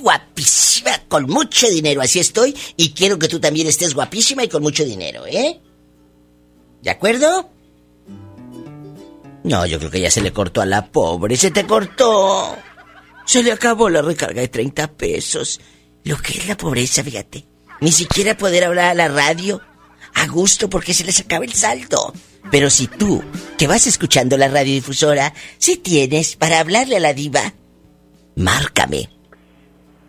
guapísima, con mucho dinero, así estoy, y quiero que tú también estés guapísima y con mucho dinero, ¿eh? ¿De acuerdo? No, yo creo que ya se le cortó a la pobre, se te cortó. Se le acabó la recarga de 30 pesos. Lo que es la pobreza, fíjate. Ni siquiera poder hablar a la radio a gusto porque se les acaba el saldo. Pero si tú, que vas escuchando la radiodifusora, si tienes para hablarle a la diva, márcame.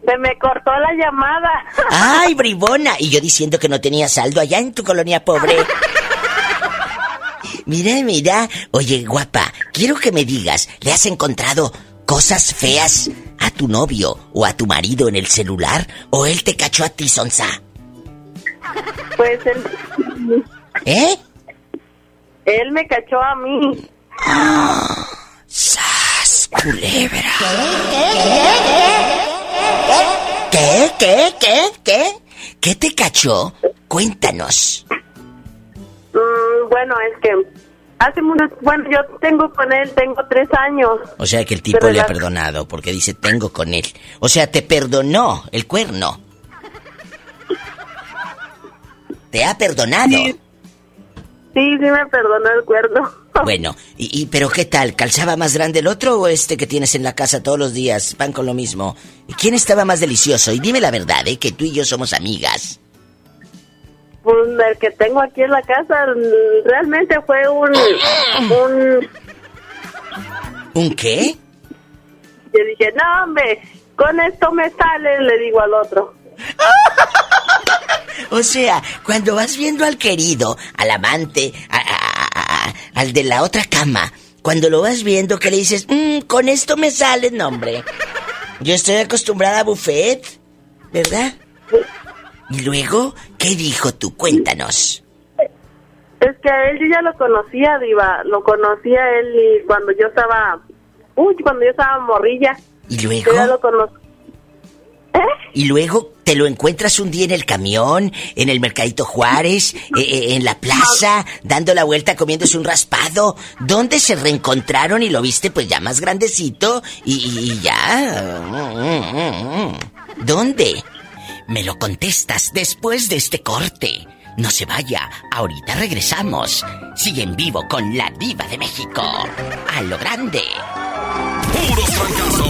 Se me cortó la llamada. ¡Ay, bribona! Y yo diciendo que no tenía saldo allá en tu colonia pobre. Mira, mira. Oye, guapa, quiero que me digas, ¿le has encontrado cosas feas a tu novio o a tu marido en el celular? ¿O él te cachó a ti, Sonsa? Pues él. ¿Eh? Él me cachó a mí. ¡Sas, culebra! ¿Qué? ¿Qué? ¿Qué? ¿Qué? ¿Qué te cachó? Cuéntanos. Mm, bueno, es que hace mucho. Bueno, yo tengo con él, tengo tres años. O sea que el tipo le ha perdonado porque dice tengo con él. O sea, te perdonó el cuerno. Te ha perdonado. Sí, sí me perdonó el cuerno. Bueno, y, y- pero qué tal, ¿calzaba más grande el otro o este que tienes en la casa todos los días? Van con lo mismo. ¿Y ¿Quién estaba más delicioso? Y dime la verdad, ¿eh? Que tú y yo somos amigas. Pues el que tengo aquí en la casa realmente fue un. un ¿Un qué? yo dije, no, hombre, con esto me sale, le digo al otro. O sea, cuando vas viendo al querido, al amante, a- a- a- a- al de la otra cama, cuando lo vas viendo que le dices, "Mm, con esto me sale, nombre. Yo estoy acostumbrada a buffet, ¿verdad? Y luego, ¿qué dijo tú? Cuéntanos. Es que a él yo ya lo conocía, Diva. Lo conocía él y cuando yo estaba. Uy, cuando yo estaba morrilla. ¿Y Yo ya luego? lo conocí. Y luego te lo encuentras un día en el camión, en el Mercadito Juárez, eh, eh, en la plaza, dando la vuelta comiéndose un raspado. ¿Dónde se reencontraron y lo viste pues ya más grandecito y, y- y ya? ¿Dónde? Me lo contestas después de este corte. No se vaya, ahorita regresamos. Sigue en vivo con la diva de México. A lo grande. Puros fracasos.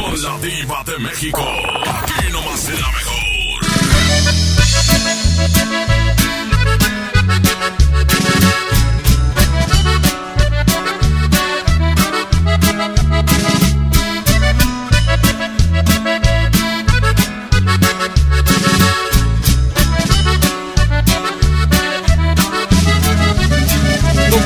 Con la diva de México. Aquí nomás la mejor.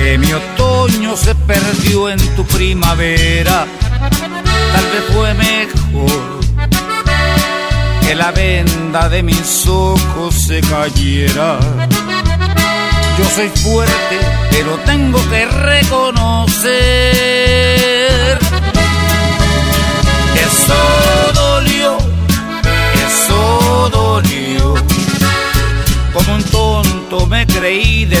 que mi otoño se perdió en tu primavera. Tal vez fue mejor que la venda de mis ojos se cayera. Yo soy fuerte, pero tengo que reconocer que eso dolió, eso dolió como un tonto me creí de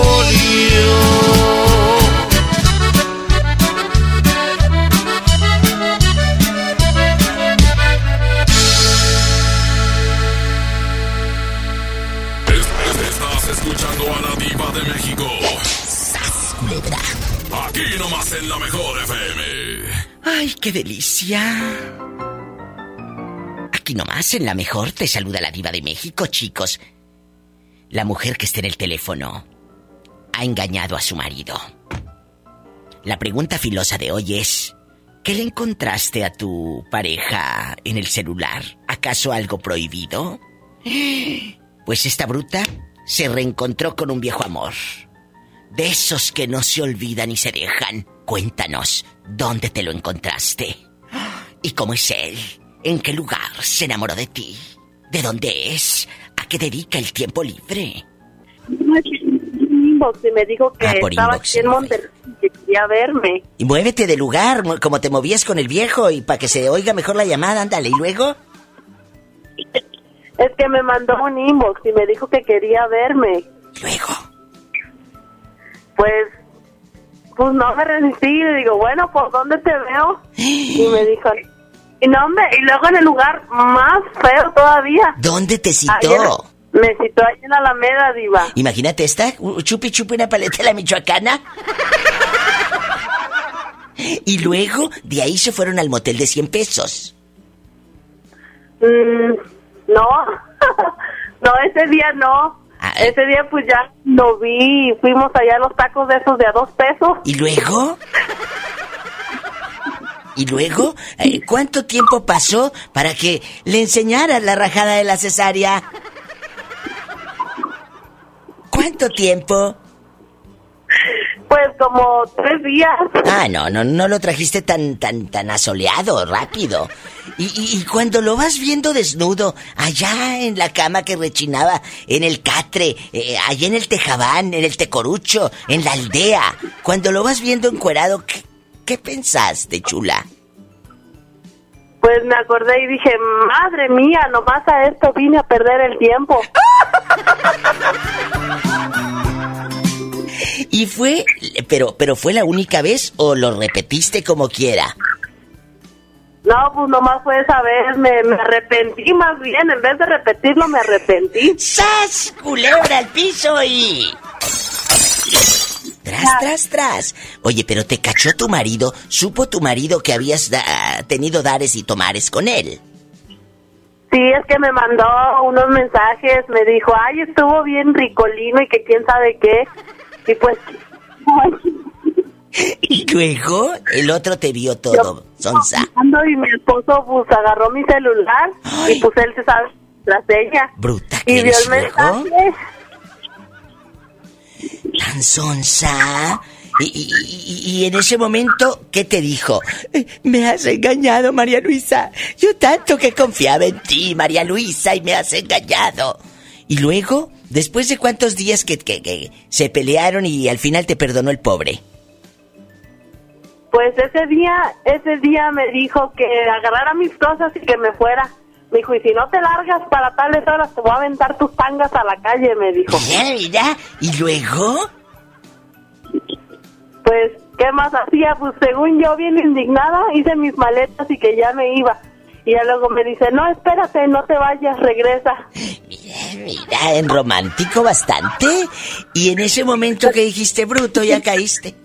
Qué delicia! Aquí nomás, en la mejor, te saluda la diva de México, chicos. La mujer que está en el teléfono ha engañado a su marido. La pregunta filosa de hoy es, ¿qué le encontraste a tu pareja en el celular? ¿Acaso algo prohibido? Pues esta bruta se reencontró con un viejo amor. De esos que no se olvidan y se dejan. Cuéntanos, ¿dónde te lo encontraste? ¿Y cómo es él? ¿En qué lugar se enamoró de ti? ¿De dónde es? ¿A qué dedica el tiempo libre? Inbox y me dijo que Ah, estaba inbox, aquí en Monterrey y que quería verme. Y muévete de lugar, como te movías con el viejo y para que se oiga mejor la llamada, ándale. ¿Y luego? Es que me mandó un inbox y me dijo que quería verme. Luego. Pues, pues no me resistí y le digo, bueno, ¿por dónde te veo? Y me dijo, y no, hombre, y luego en el lugar más feo todavía. ¿Dónde te citó? Ayer me citó ahí en Alameda, diva. Imagínate esta, chupi chupi una paleta de la michoacana. Y luego, de ahí se fueron al motel de 100 pesos. Mm, no, no, ese día no. Ah, Ese día pues ya lo vi y fuimos allá a los tacos de esos de a dos pesos. ¿Y luego? ¿Y luego? Eh, ¿Cuánto tiempo pasó para que le enseñaras la rajada de la cesárea? ¿Cuánto tiempo? Pues como tres días. Ah, no, no, no lo trajiste tan, tan, tan asoleado, rápido. Y, y- y cuando lo vas viendo desnudo, allá en la cama que rechinaba, en el catre, eh, allá en el tejabán, en el tecorucho, en la aldea, cuando lo vas viendo encuerado, ¿qué, qué pensaste, chula? Pues me acordé y dije, madre mía, nomás a esto vine a perder el tiempo. ¿Y fue, pero, pero fue la única vez o lo repetiste como quiera? No, pues nomás fue esa vez, me, me arrepentí más bien, en vez de repetirlo me arrepentí. ¡Sas! Culebra al piso y... Tras, tras, tras. Oye, pero te cachó tu marido, supo tu marido que habías da- tenido dares y tomares con él. Sí, es que me mandó unos mensajes, me dijo, ay, estuvo bien ricolino y que quién sabe qué. Y pues, Y luego el otro te vio todo, Sonsa. y mi esposo pues agarró mi celular y pues él se sabe la seña. Bruta Y que vio eres el mensaje. Tan sonsa. Y, y- y- y en ese momento, ¿qué te dijo? Eh, Me has engañado, María Luisa. Yo tanto que confiaba en ti, María Luisa, y me has engañado. Y luego, después de cuántos días que, que- que se pelearon y al final te perdonó el pobre. Pues ese día, ese día me dijo que agarrara mis cosas y que me fuera. Me dijo, y si no te largas para tales horas, te voy a aventar tus tangas a la calle, me dijo. Mira. ¿Y luego? Pues, ¿qué más hacía? Pues según yo, bien indignada, hice mis maletas y que ya me iba. Y ya luego me dice, no, espérate, no te vayas, regresa. Mira, en romántico bastante. Y en ese momento que dijiste bruto, ya caíste.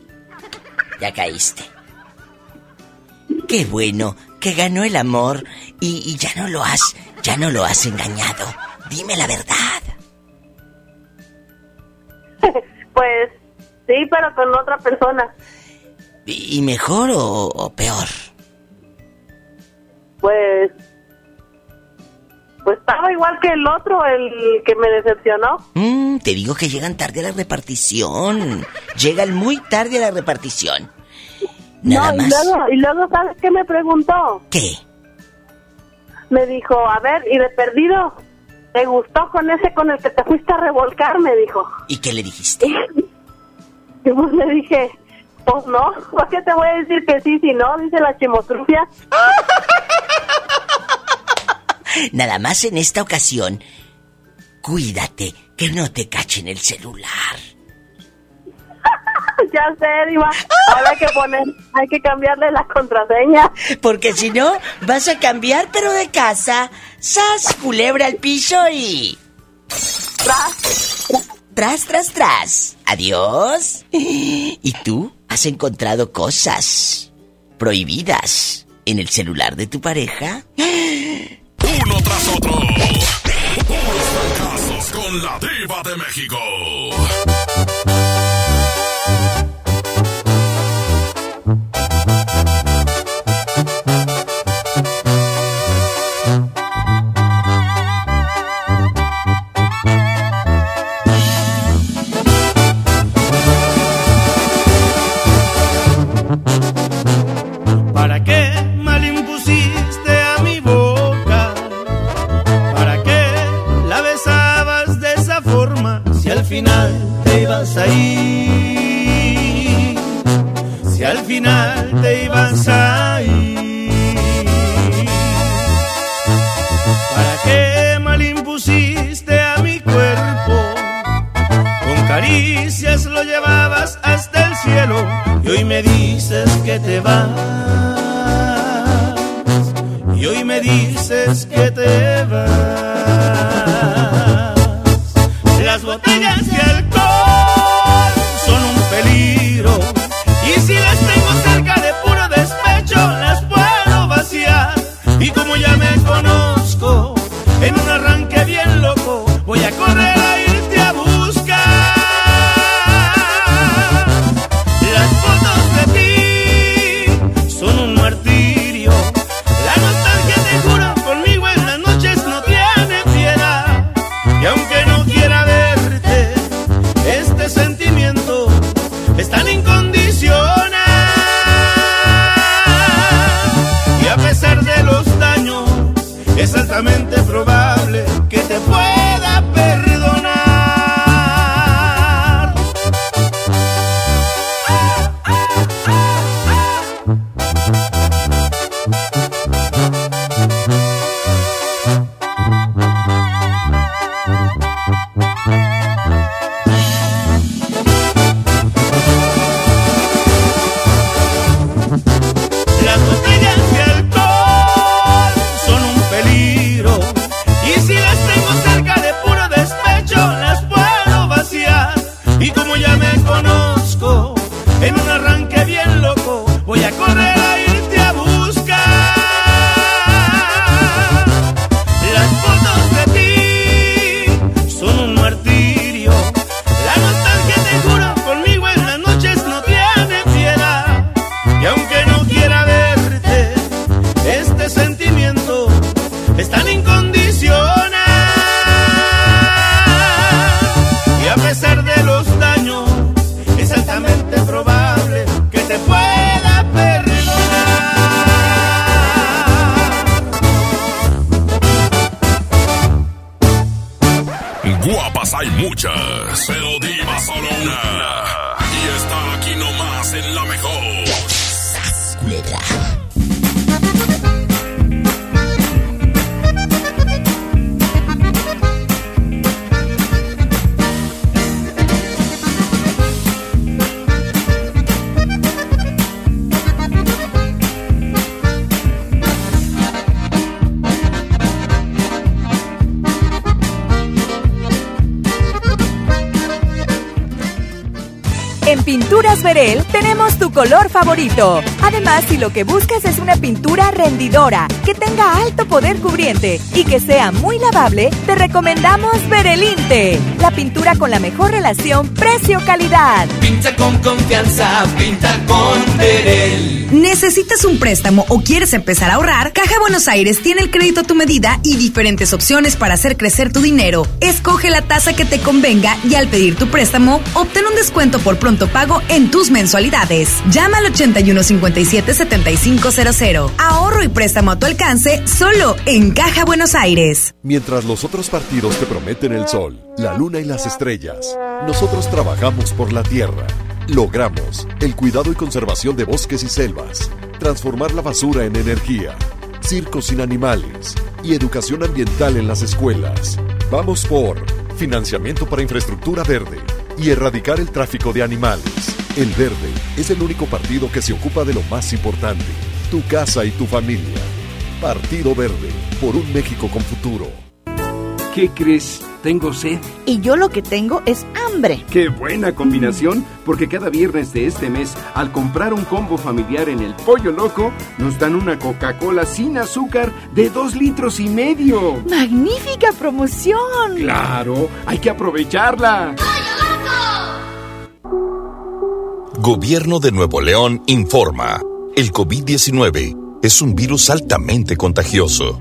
Ya caíste. Qué bueno que ganó el amor y, y ya no lo has, ya no lo has engañado. Dime la verdad. Pues, sí, pero con otra persona. ¿Y y mejor o, o peor? Pues, pues estaba igual que el otro, el que me decepcionó. Mm, te digo que llegan tarde a la repartición. Llegan muy tarde a la repartición. Nada no, más. y luego, y luego, ¿sabes qué me preguntó? ¿Qué? Me dijo, a ver, y de perdido, ¿te gustó con ese con el que te fuiste a revolcar? Me dijo. ¿Y qué le dijiste? Y pues le dije, pues no, ¿por qué te voy a decir que sí si no? Dice la chimotrufia. Nada más en esta ocasión, cuídate que no te cachen el celular. ya sé, Diva. Ahora hay que poner, hay que cambiarle la contraseña. Porque si no, vas a cambiar, pero de casa. ¡Sas! Culebra al piso y. Tras, tras, tras. Adiós. ¿Y tú has encontrado cosas prohibidas en el celular de tu pareja? Uno tras otro. Puros fracasos con la diva de México. Que buscas es una pintura rendidora, que tenga alto poder cubriente y que sea muy lavable, te recomendamos Verelinte, la pintura con la mejor relación precio-calidad. Pinta con confianza, pinta con Verel. ¿Necesitas un préstamo o quieres empezar a ahorrar? Caja Buenos Aires tiene el crédito a tu medida y diferentes opciones para hacer crecer tu dinero. Escoge la tasa que te convenga y al pedir tu préstamo, obtén un descuento por pronto pago en tus mensualidades. Llama al 8157-7500. Ahorro y préstamo a tu alcance solo en Caja Buenos Aires. Mientras los otros partidos te prometen el sol, la luna y las estrellas, nosotros trabajamos por la tierra. Logramos el cuidado y conservación de bosques y selvas, transformar la basura en energía, circos sin animales y educación ambiental en las escuelas. Vamos por financiamiento para infraestructura verde y erradicar el tráfico de animales. El Verde es el único partido que se ocupa de lo más importante, tu casa y tu familia. Partido Verde, por un México con futuro. ¿Qué crees? Tengo sed. Y yo lo que tengo es hambre. Qué buena combinación, porque cada viernes de este mes, al comprar un combo familiar en el Pollo Loco, nos dan una Coca-Cola sin azúcar de dos litros y medio. ¡Magnífica promoción! Claro, hay que aprovecharla. Gobierno de Nuevo León informa. El COVID-19 es un virus altamente contagioso.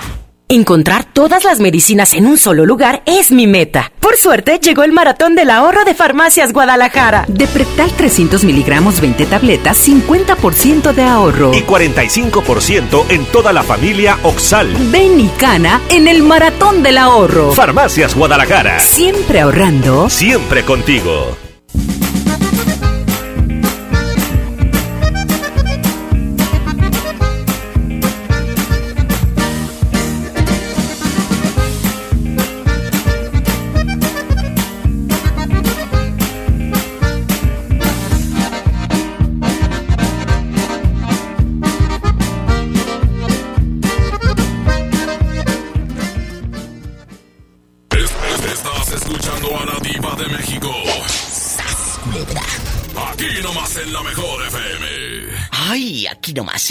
Encontrar todas las medicinas en un solo lugar es mi meta. Por suerte, llegó el maratón del ahorro de Farmacias Guadalajara. Depreptal 300 miligramos, 20 tabletas, 50% de ahorro. Y 45% en toda la familia Oxal. Ven y cana en el maratón del ahorro. Farmacias Guadalajara. Siempre ahorrando. Siempre contigo.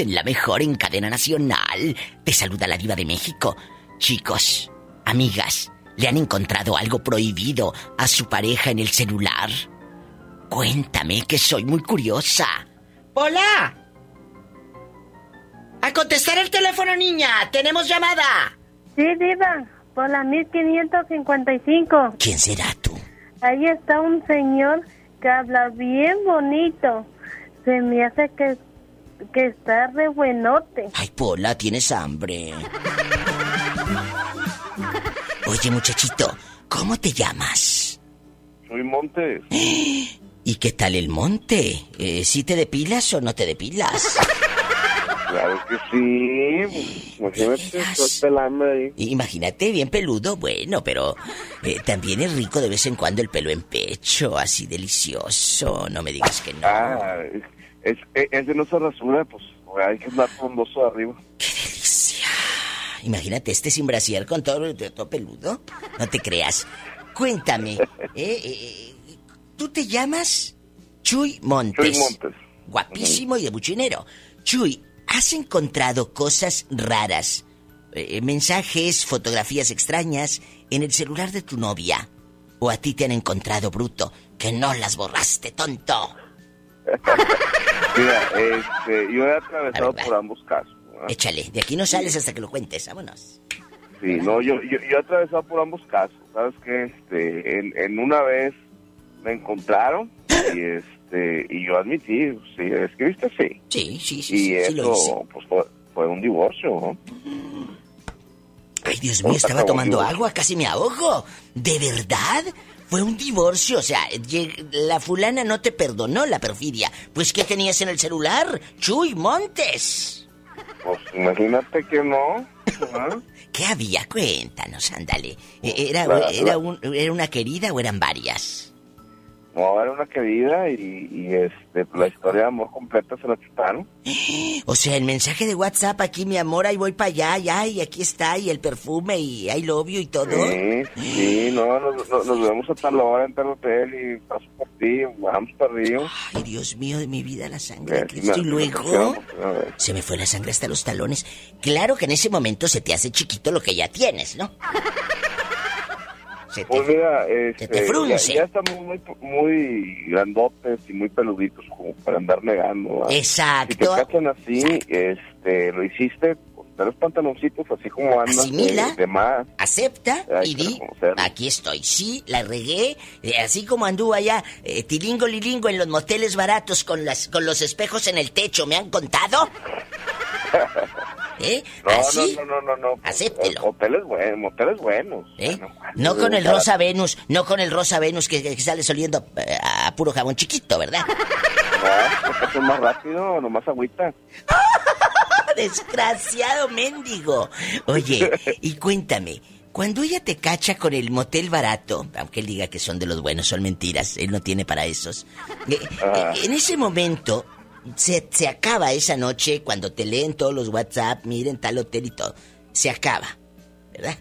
En la mejor en cadena nacional. Te saluda la diva de México. Chicos, amigas, ¿le han encontrado algo prohibido a su pareja en el celular? Cuéntame que soy muy curiosa. ¡Hola! A contestar el teléfono, niña. Tenemos llamada. Sí, Diva, por la 1555. ¿Quién será tú? Ahí está un señor que habla bien bonito. Se me hace que, que está re buenote. Ay, Pola, tienes hambre. Oye, muchachito, ¿cómo te llamas? Soy Montes. ¿Y qué tal el monte? Eh, ¿Sí te depilas o no te depilas? Claro que sí. Imagínate, estoy pelando ahí. Imagínate, bien peludo, bueno, pero eh, también es rico de vez en cuando el pelo en pecho, así delicioso. No me digas que no. Ah, es, no se rasura, pues hay que andar frondoso arriba. Imagínate este sin brasier con todo, todo peludo. No te creas. Cuéntame, ¿eh? eh, tú te llamas Chuy Montes. Chuy Montes. Guapísimo y de buchinero. Chuy, ¿has encontrado cosas raras? eh, mensajes, fotografías extrañas en el celular de tu novia. O a ti te han encontrado, bruto, que no las borraste, tonto. Mira, este, yo he atravesado por ambos casos. ¿verdad? Échale, de aquí no sales hasta que lo cuentes, vámonos. Sí, no, yo, yo, yo he atravesado por ambos casos. ¿Sabes qué? Este, en, en una vez me encontraron y este y yo admití, sí, escribiste sí. Sí, sí, Y sí, sí, sí eso, pues fue, fue un divorcio, ¿no? Ay, Dios mío, estaba tomando agua, casi me ahogo. ¿De verdad? Fue un divorcio, o sea, la fulana no te perdonó la perfidia. Pues, ¿qué tenías en el celular? Chuy Montes. Pues imagínate que no. ¿Qué había? Cuéntanos, ándale. E- ¿Era, La- era, la- un- ¿Era una querida o eran varias? No, era una querida y, y, este, pues, la historia de amor completa se la chutaron. O sea, el mensaje de WhatsApp aquí, mi amor, ahí voy para allá, ya, y aquí está, y el perfume, y I love you y todo. Sí, sí, no, nos, nos, nos vemos a tal hora en tal hotel y paso por ti, vamos para Río. Ay, Dios mío de mi vida, la sangre de Eh, Cristo. sí Y me- luego me- me- me- se me fue la sangre hasta los talones. Claro que en ese momento se te hace chiquito lo que ya tienes, ¿no? Se te- Pues mira, este, te frunce. Ya, ya estamos muy, muy grandotes y muy peluditos como para andar negando. ¿verdad? Exacto. Si te cachan así, este, lo hiciste, pues, te los pantaloncitos así como andas de, Asimila. de más. Acepta y di, aquí estoy. Sí, la regué, eh, así como anduvo allá, eh, tilingo lilingo en los moteles baratos con las con los espejos en el techo, ¿me han contado? ¿Eh? No, ¿Así? no, no, no, no, no. Acéptelo. Hoteles buenos, moteles buenos. ¿Eh? Bueno, No con el rosa Venus, no con el rosa Venus que, que sale oliendo eh, a puro jabón chiquito, ¿verdad? No, es más rápido, nomás agüita. Desgraciado mendigo. Oye, y cuéntame, cuando ella te cacha con el motel barato, aunque él diga que son de los buenos, son mentiras, él no tiene para esos. eh, Ah. eh, en ese momento, se, se acaba esa noche cuando te leen todos los WhatsApp, miren tal hotel y todo. Se acaba, ¿verdad?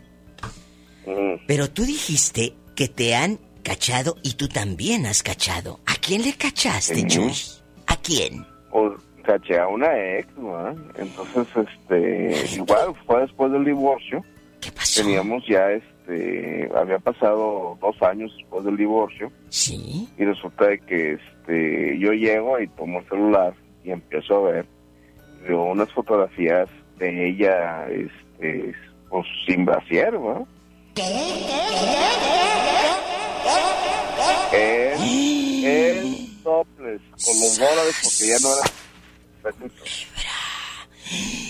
Mm. Pero tú dijiste que te han cachado y tú también has cachado. ¿A quién le cachaste. Chuy? ¿A quién? Pues caché a una ex, ¿no? Entonces, este, igual fue después del divorcio. ¿Qué pasó? Teníamos ya, este, había pasado dos años después del divorcio. Sí. Y resulta de que, este, yo llego y tomo el celular y empiezo a ver, veo unas fotografías de ella, este, pues sin brasier, ¿no? En, en topless, con los dólares, porque ya no era...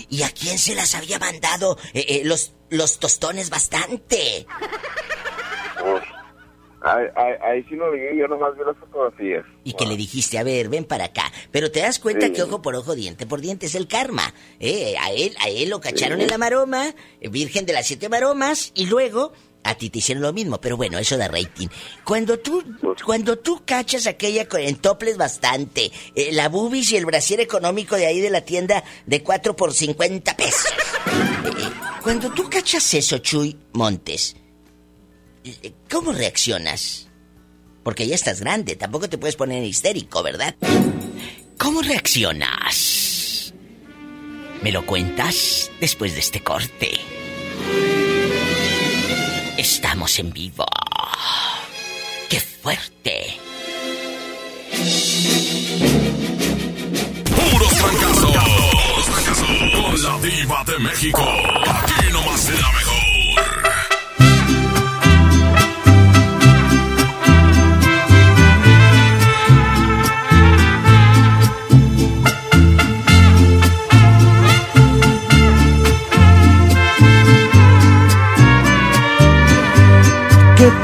¿Y a quién se las había mandado eh, eh, los, los tostones bastante? Pues, ahí, sí no vi, yo nomás vi las fotografías. Y que le dijiste, a ver, ven para acá. Pero te das cuenta Sí. que ojo por ojo, diente por diente es el karma. ¿eh? A él, a él lo cacharon Sí. en la maroma, virgen de las siete maromas, y luego a ti te hicieron lo mismo. Pero bueno, eso da rating. Cuando tú, cuando tú cachas aquella en toples bastante, eh, la bubis y el brasier económico de ahí de la tienda de 4 por 50 pesos. Eh, cuando tú cachas eso, Chuy Montes, ¿cómo reaccionas? Porque ya estás grande, tampoco te puedes poner histérico, ¿verdad? ¿Cómo reaccionas? ¿Me lo cuentas después de este corte? Estamos en vivo. ¡Qué fuerte! Puros fracasos. Con la diva de México. Aquí nomás la mejor.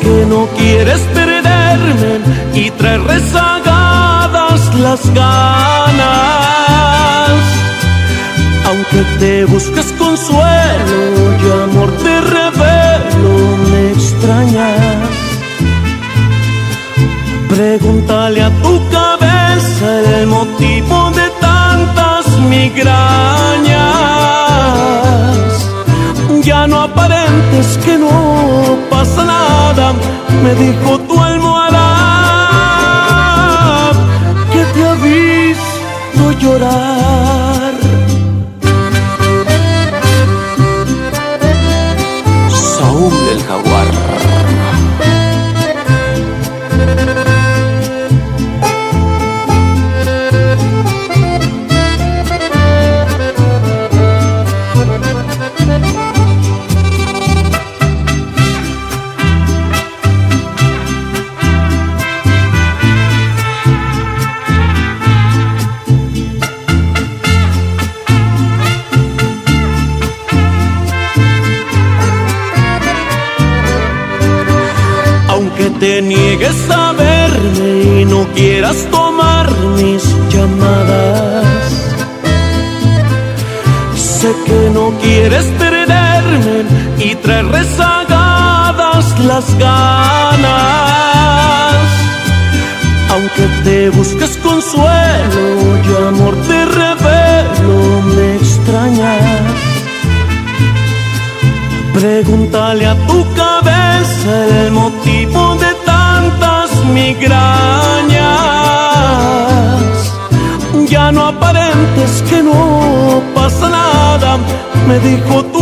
que no quieres perderme y traer rezagadas las ganas. Aunque te busques consuelo y amor te revelo, me extrañas. Pregúntale a tu cabeza el motivo de tantas migrañas. Ya no aparentes que no pasa me dijo tu almohada que te ha visto llorar. Quieras tomar mis llamadas, sé que no quieres perderme y traer rezagadas las ganas. Aunque te busques consuelo y amor te revelo, me extrañas. Pregúntale a tu cabeza el motivo de tantas migrañas. No pasa nada, me dijo tu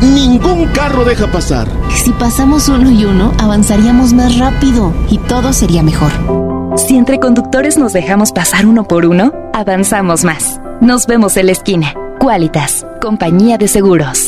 Ningún carro deja pasar. Si pasamos uno y uno, avanzaríamos más rápido y todo sería mejor. Si entre conductores nos dejamos pasar uno por uno, avanzamos más. Nos vemos en la esquina. Qualitas, compañía de seguros.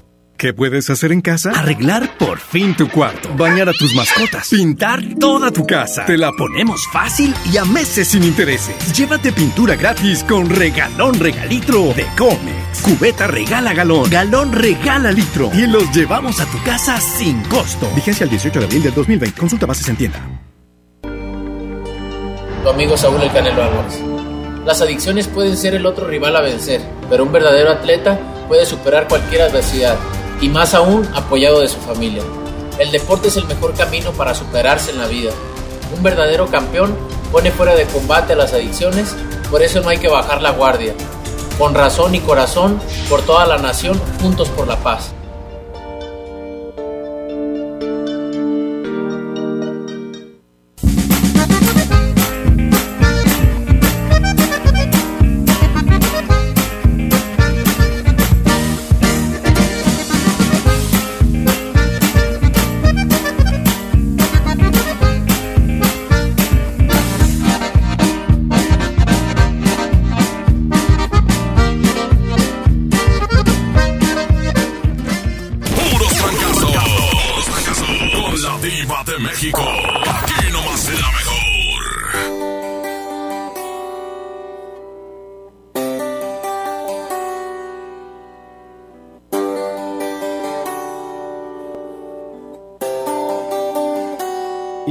¿Qué puedes hacer en casa? Arreglar por fin tu cuarto. Bañar a tus mascotas. Pintar toda tu casa. Te la ponemos fácil y a meses sin intereses. Llévate pintura gratis con regalón regalitro de Comex. Cubeta regala galón. Galón regala litro. Y los llevamos a tu casa sin costo. Vigencia el 18 de abril del 2020. Consulta bases en tienda. Tu amigo Saúl El Canelo Álvarez. Las adicciones pueden ser el otro rival a vencer, pero un verdadero atleta puede superar cualquier adversidad y más aún apoyado de su familia. El deporte es el mejor camino para superarse en la vida. Un verdadero campeón pone fuera de combate a las adicciones, por eso no hay que bajar la guardia. Con razón y corazón, por toda la nación, juntos por la paz.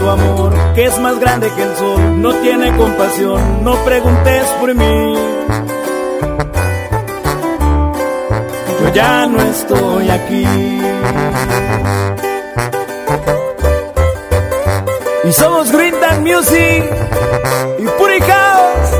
maldito amor que es más grande que el sol, no tiene compasión, no preguntes por mí. Yo ya no estoy aquí. Y somos Green Music y Puri House.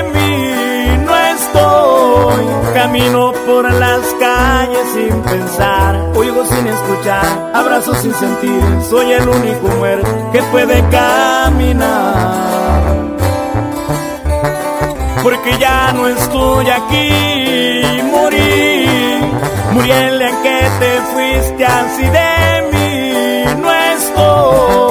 camino por las calles sin pensar, oigo sin escuchar, abrazo sin sentir, soy el único muerto que puede caminar. Porque ya no estoy aquí, morí, morí el en que te fuiste así de mí, no estoy,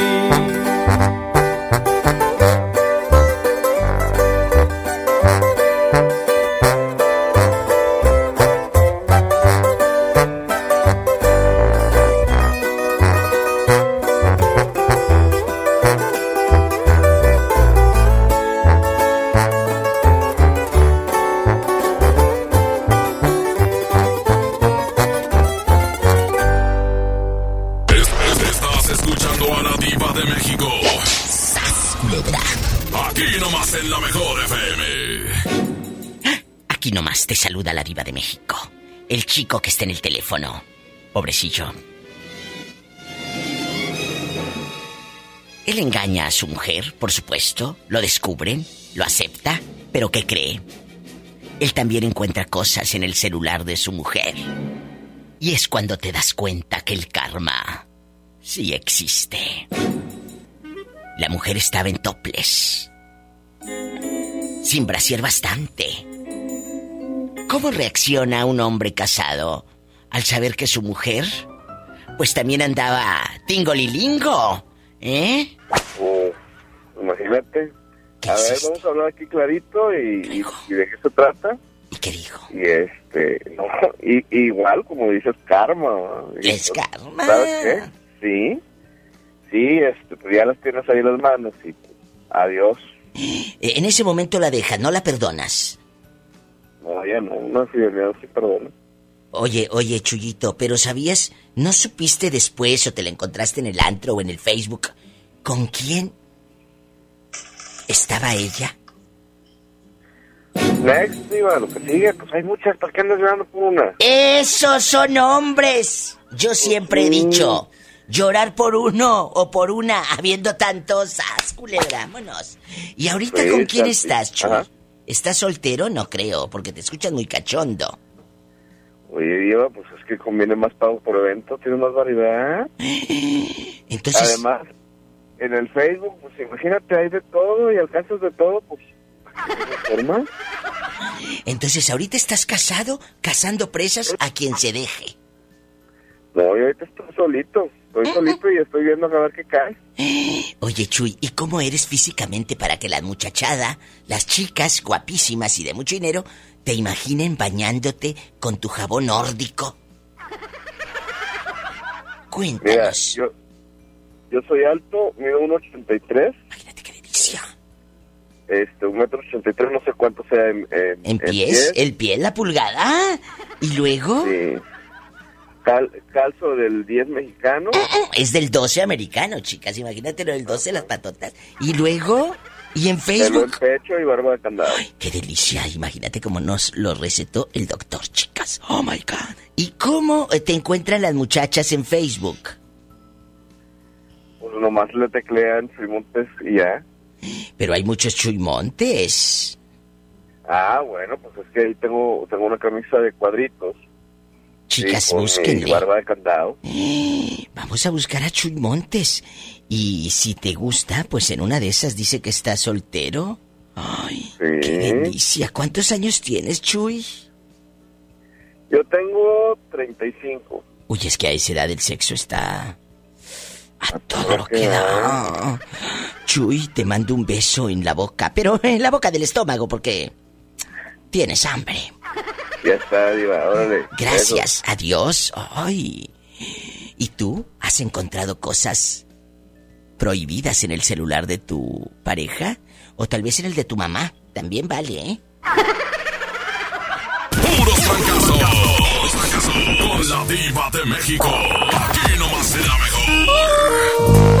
El chico que está en el teléfono. Pobrecillo. Él engaña a su mujer, por supuesto, lo descubren, lo acepta, pero ¿qué cree? Él también encuentra cosas en el celular de su mujer. Y es cuando te das cuenta que el karma sí existe. La mujer estaba en toples. Sin brasier bastante. ¿Cómo reacciona un hombre casado al saber que su mujer, pues también andaba tingolilingo? ¿Eh? Oh, imagínate. A ver, vamos a hablar aquí clarito y, y de qué se trata. ¿Y qué dijo? Y este, no, y, igual como dices, karma. Es karma. ¿Sabes qué? Sí, sí, este, pues ya las tienes ahí en las manos y pues, adiós. En ese momento la dejas, no la perdonas. No, ya no, sí, no, sí, perdona. Oye, oye, Chuyito, pero ¿sabías? ¿No supiste después o te la encontraste en el antro o en el Facebook? ¿Con quién estaba ella? Next, diva, lo que sigue, pues hay muchas, ¿para qué andas llorando por una? Esos son hombres. Yo siempre he dicho, llorar por uno o por una, habiendo tantos, ¡as, culebra, vámonos! ¿Y ahorita Sí, con quién estás, Chuy? ¿Estás soltero? No creo, porque te escuchas muy cachondo. Oye, diva, pues es que conviene más pago por evento, tienes más variedad. Entonces... Además, en el Facebook, pues imagínate, hay de todo y alcanzas de todo, pues... ¿qué forma? Entonces, ahorita estás casado, cazando presas a quien se deje. No, yo ahorita estoy solito, estoy solito y estoy viendo a ver qué cae. Oye, Chuy, ¿y cómo eres físicamente para que la muchachada, las chicas guapísimas y de mucho dinero, te imaginen bañándote con tu jabón nórdico? Mira, Cuéntanos. yo, yo soy alto, mido 1,83. Imagínate qué delicia. Este, 1,83 no sé cuánto sea en, en, ¿En pies? ¿El pie, la pulgada? ¿Y luego? Sí. Cal- calzo del 10 mexicano. Es del 12 americano, chicas. Imagínate lo del 12, las patotas. ¿Y luego? ¿Y en Pelo en Facebook? pecho y barba de candado. ¡Qué delicia! Imagínate cómo nos lo recetó el doctor, chicas. ¡Oh, my God! ¿Y cómo eh, te encuentran las muchachas en Facebook? Pues nomás le teclean Frimontes y ya. Pero hay muchos chuimontes. Ah, bueno, pues es que ahí tengo, tengo una camisa de cuadritos. Chicas, Sí, con mi búsquenle. barba de candado. Vamos a buscar a Chuy Montes. Y si te gusta, pues en una de esas dice que está soltero. Ay, qué delicia. ¿Cuántos años tienes, Chuy? Yo tengo 35. Uy, es que a esa edad el sexo está... A todo lo que da. Chuy, te mando un beso en la boca, pero en la boca del estómago porque tienes hambre. Ya está, diva, órale. Gracias, adiós. Ay. ¿Y tú has encontrado cosas prohibidas en el celular de tu pareja? O tal vez en el de tu mamá. También vale, ¿eh? Puros fracasos. Puros fracasos. Con la diva de México. Aquí nomás será mejor.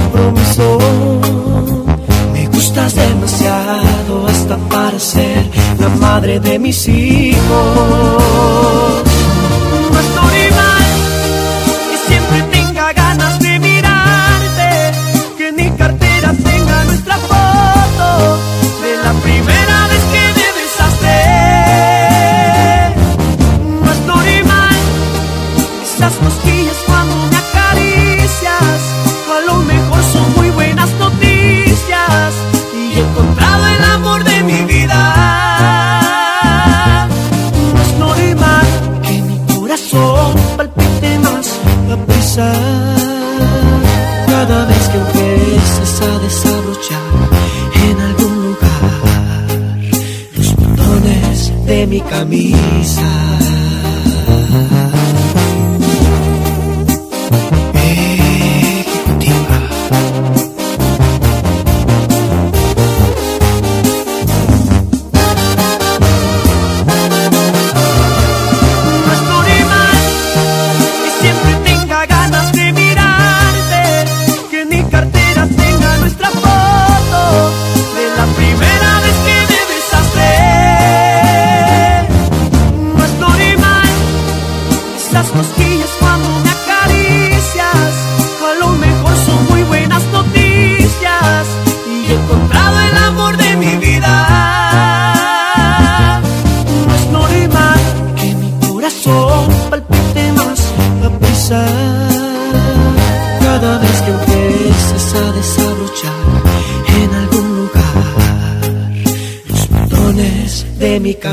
Me gustas demasiado hasta para ser la madre de mis hijos. cada vez que empiezas a desabrochar en algún lugar los botones de mi camisa.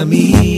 Me.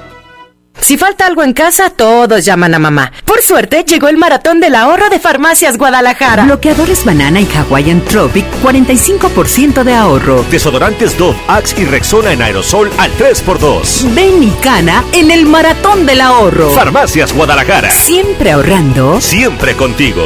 Si falta algo en casa, todos llaman a mamá. Por suerte, llegó el maratón del ahorro de Farmacias Guadalajara. Bloqueadores banana y Hawaiian Tropic, 45% de ahorro. Desodorantes Dove, Axe y Rexona en aerosol al 3x2. Ven y cana en el maratón del ahorro. Farmacias Guadalajara. Siempre ahorrando. Siempre contigo.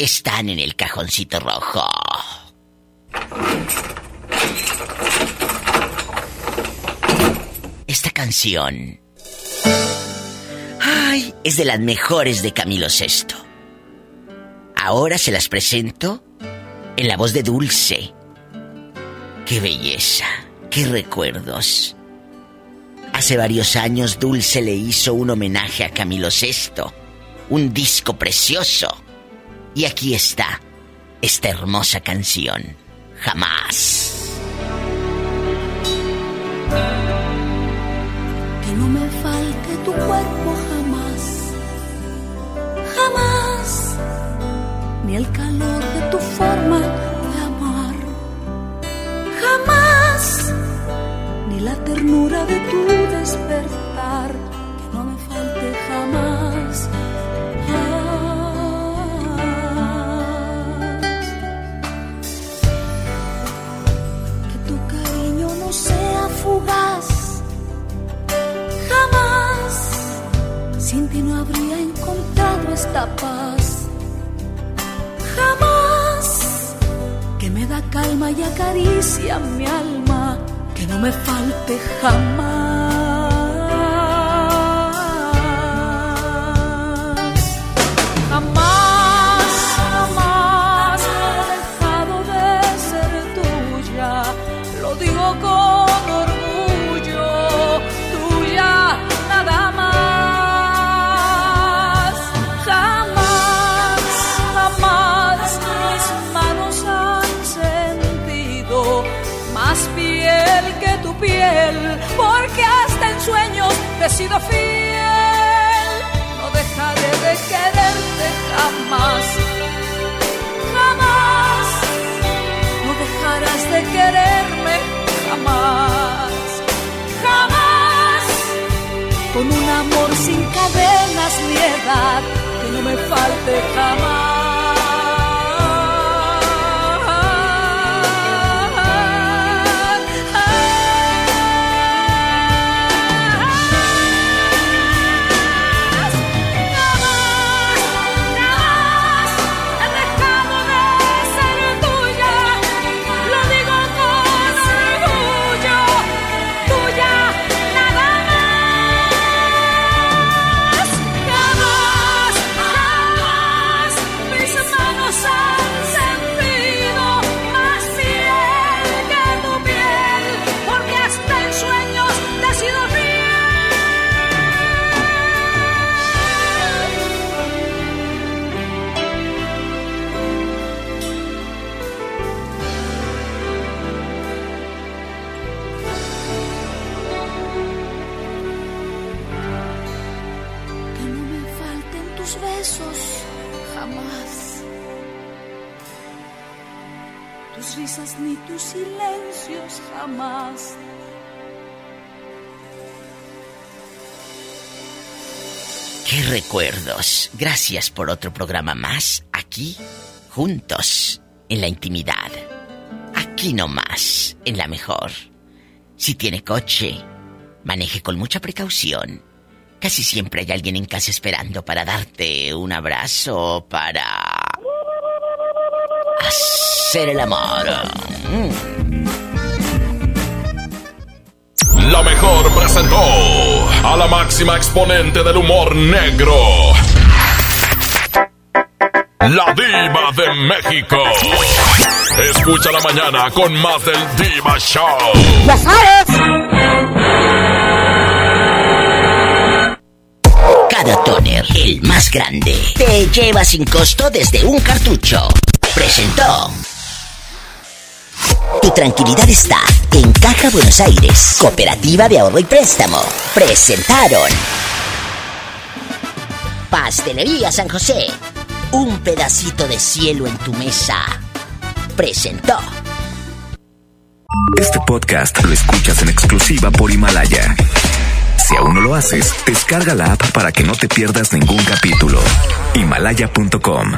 están en el cajoncito rojo. Esta canción. Ay, es de las mejores de Camilo VI. Ahora se las presento en la voz de Dulce. ¡Qué belleza! ¡Qué recuerdos! Hace varios años Dulce le hizo un homenaje a Camilo VI, un disco precioso y aquí está esta hermosa canción. Jamás. Que no me falte tu cuerpo jamás. Jamás. Ni el calor de tu forma de amar. Jamás. Ni la ternura de tu despertar. Que no me falte jamás Jamás sin ti no habría encontrado esta paz. Jamás que me da calma y acaricia mi alma, que no me falte jamás. Sido fiel, no dejaré de quererte jamás, jamás, no dejarás de quererme jamás, jamás, con un amor sin cadenas ni edad, que no me falte jamás. Gracias por otro programa más, aquí, juntos, en la intimidad. Aquí nomás, en la mejor. Si tiene coche, maneje con mucha precaución. Casi siempre hay alguien en casa esperando para darte un abrazo, para hacer el amor. La mejor presentó a la máxima exponente del humor negro. La diva de México. Escucha la mañana con más del Diva Show. ¡Ya sabes! Cada toner, el más grande, te lleva sin costo desde un cartucho. Presentó. Tu tranquilidad está en Caja Buenos Aires, Cooperativa de Ahorro y Préstamo. Presentaron. Pastelería San José. Un pedacito de cielo en tu mesa. Presentó. Este podcast lo escuchas en exclusiva por Himalaya. Si aún no lo haces, descarga la app para que no te pierdas ningún capítulo. Himalaya.com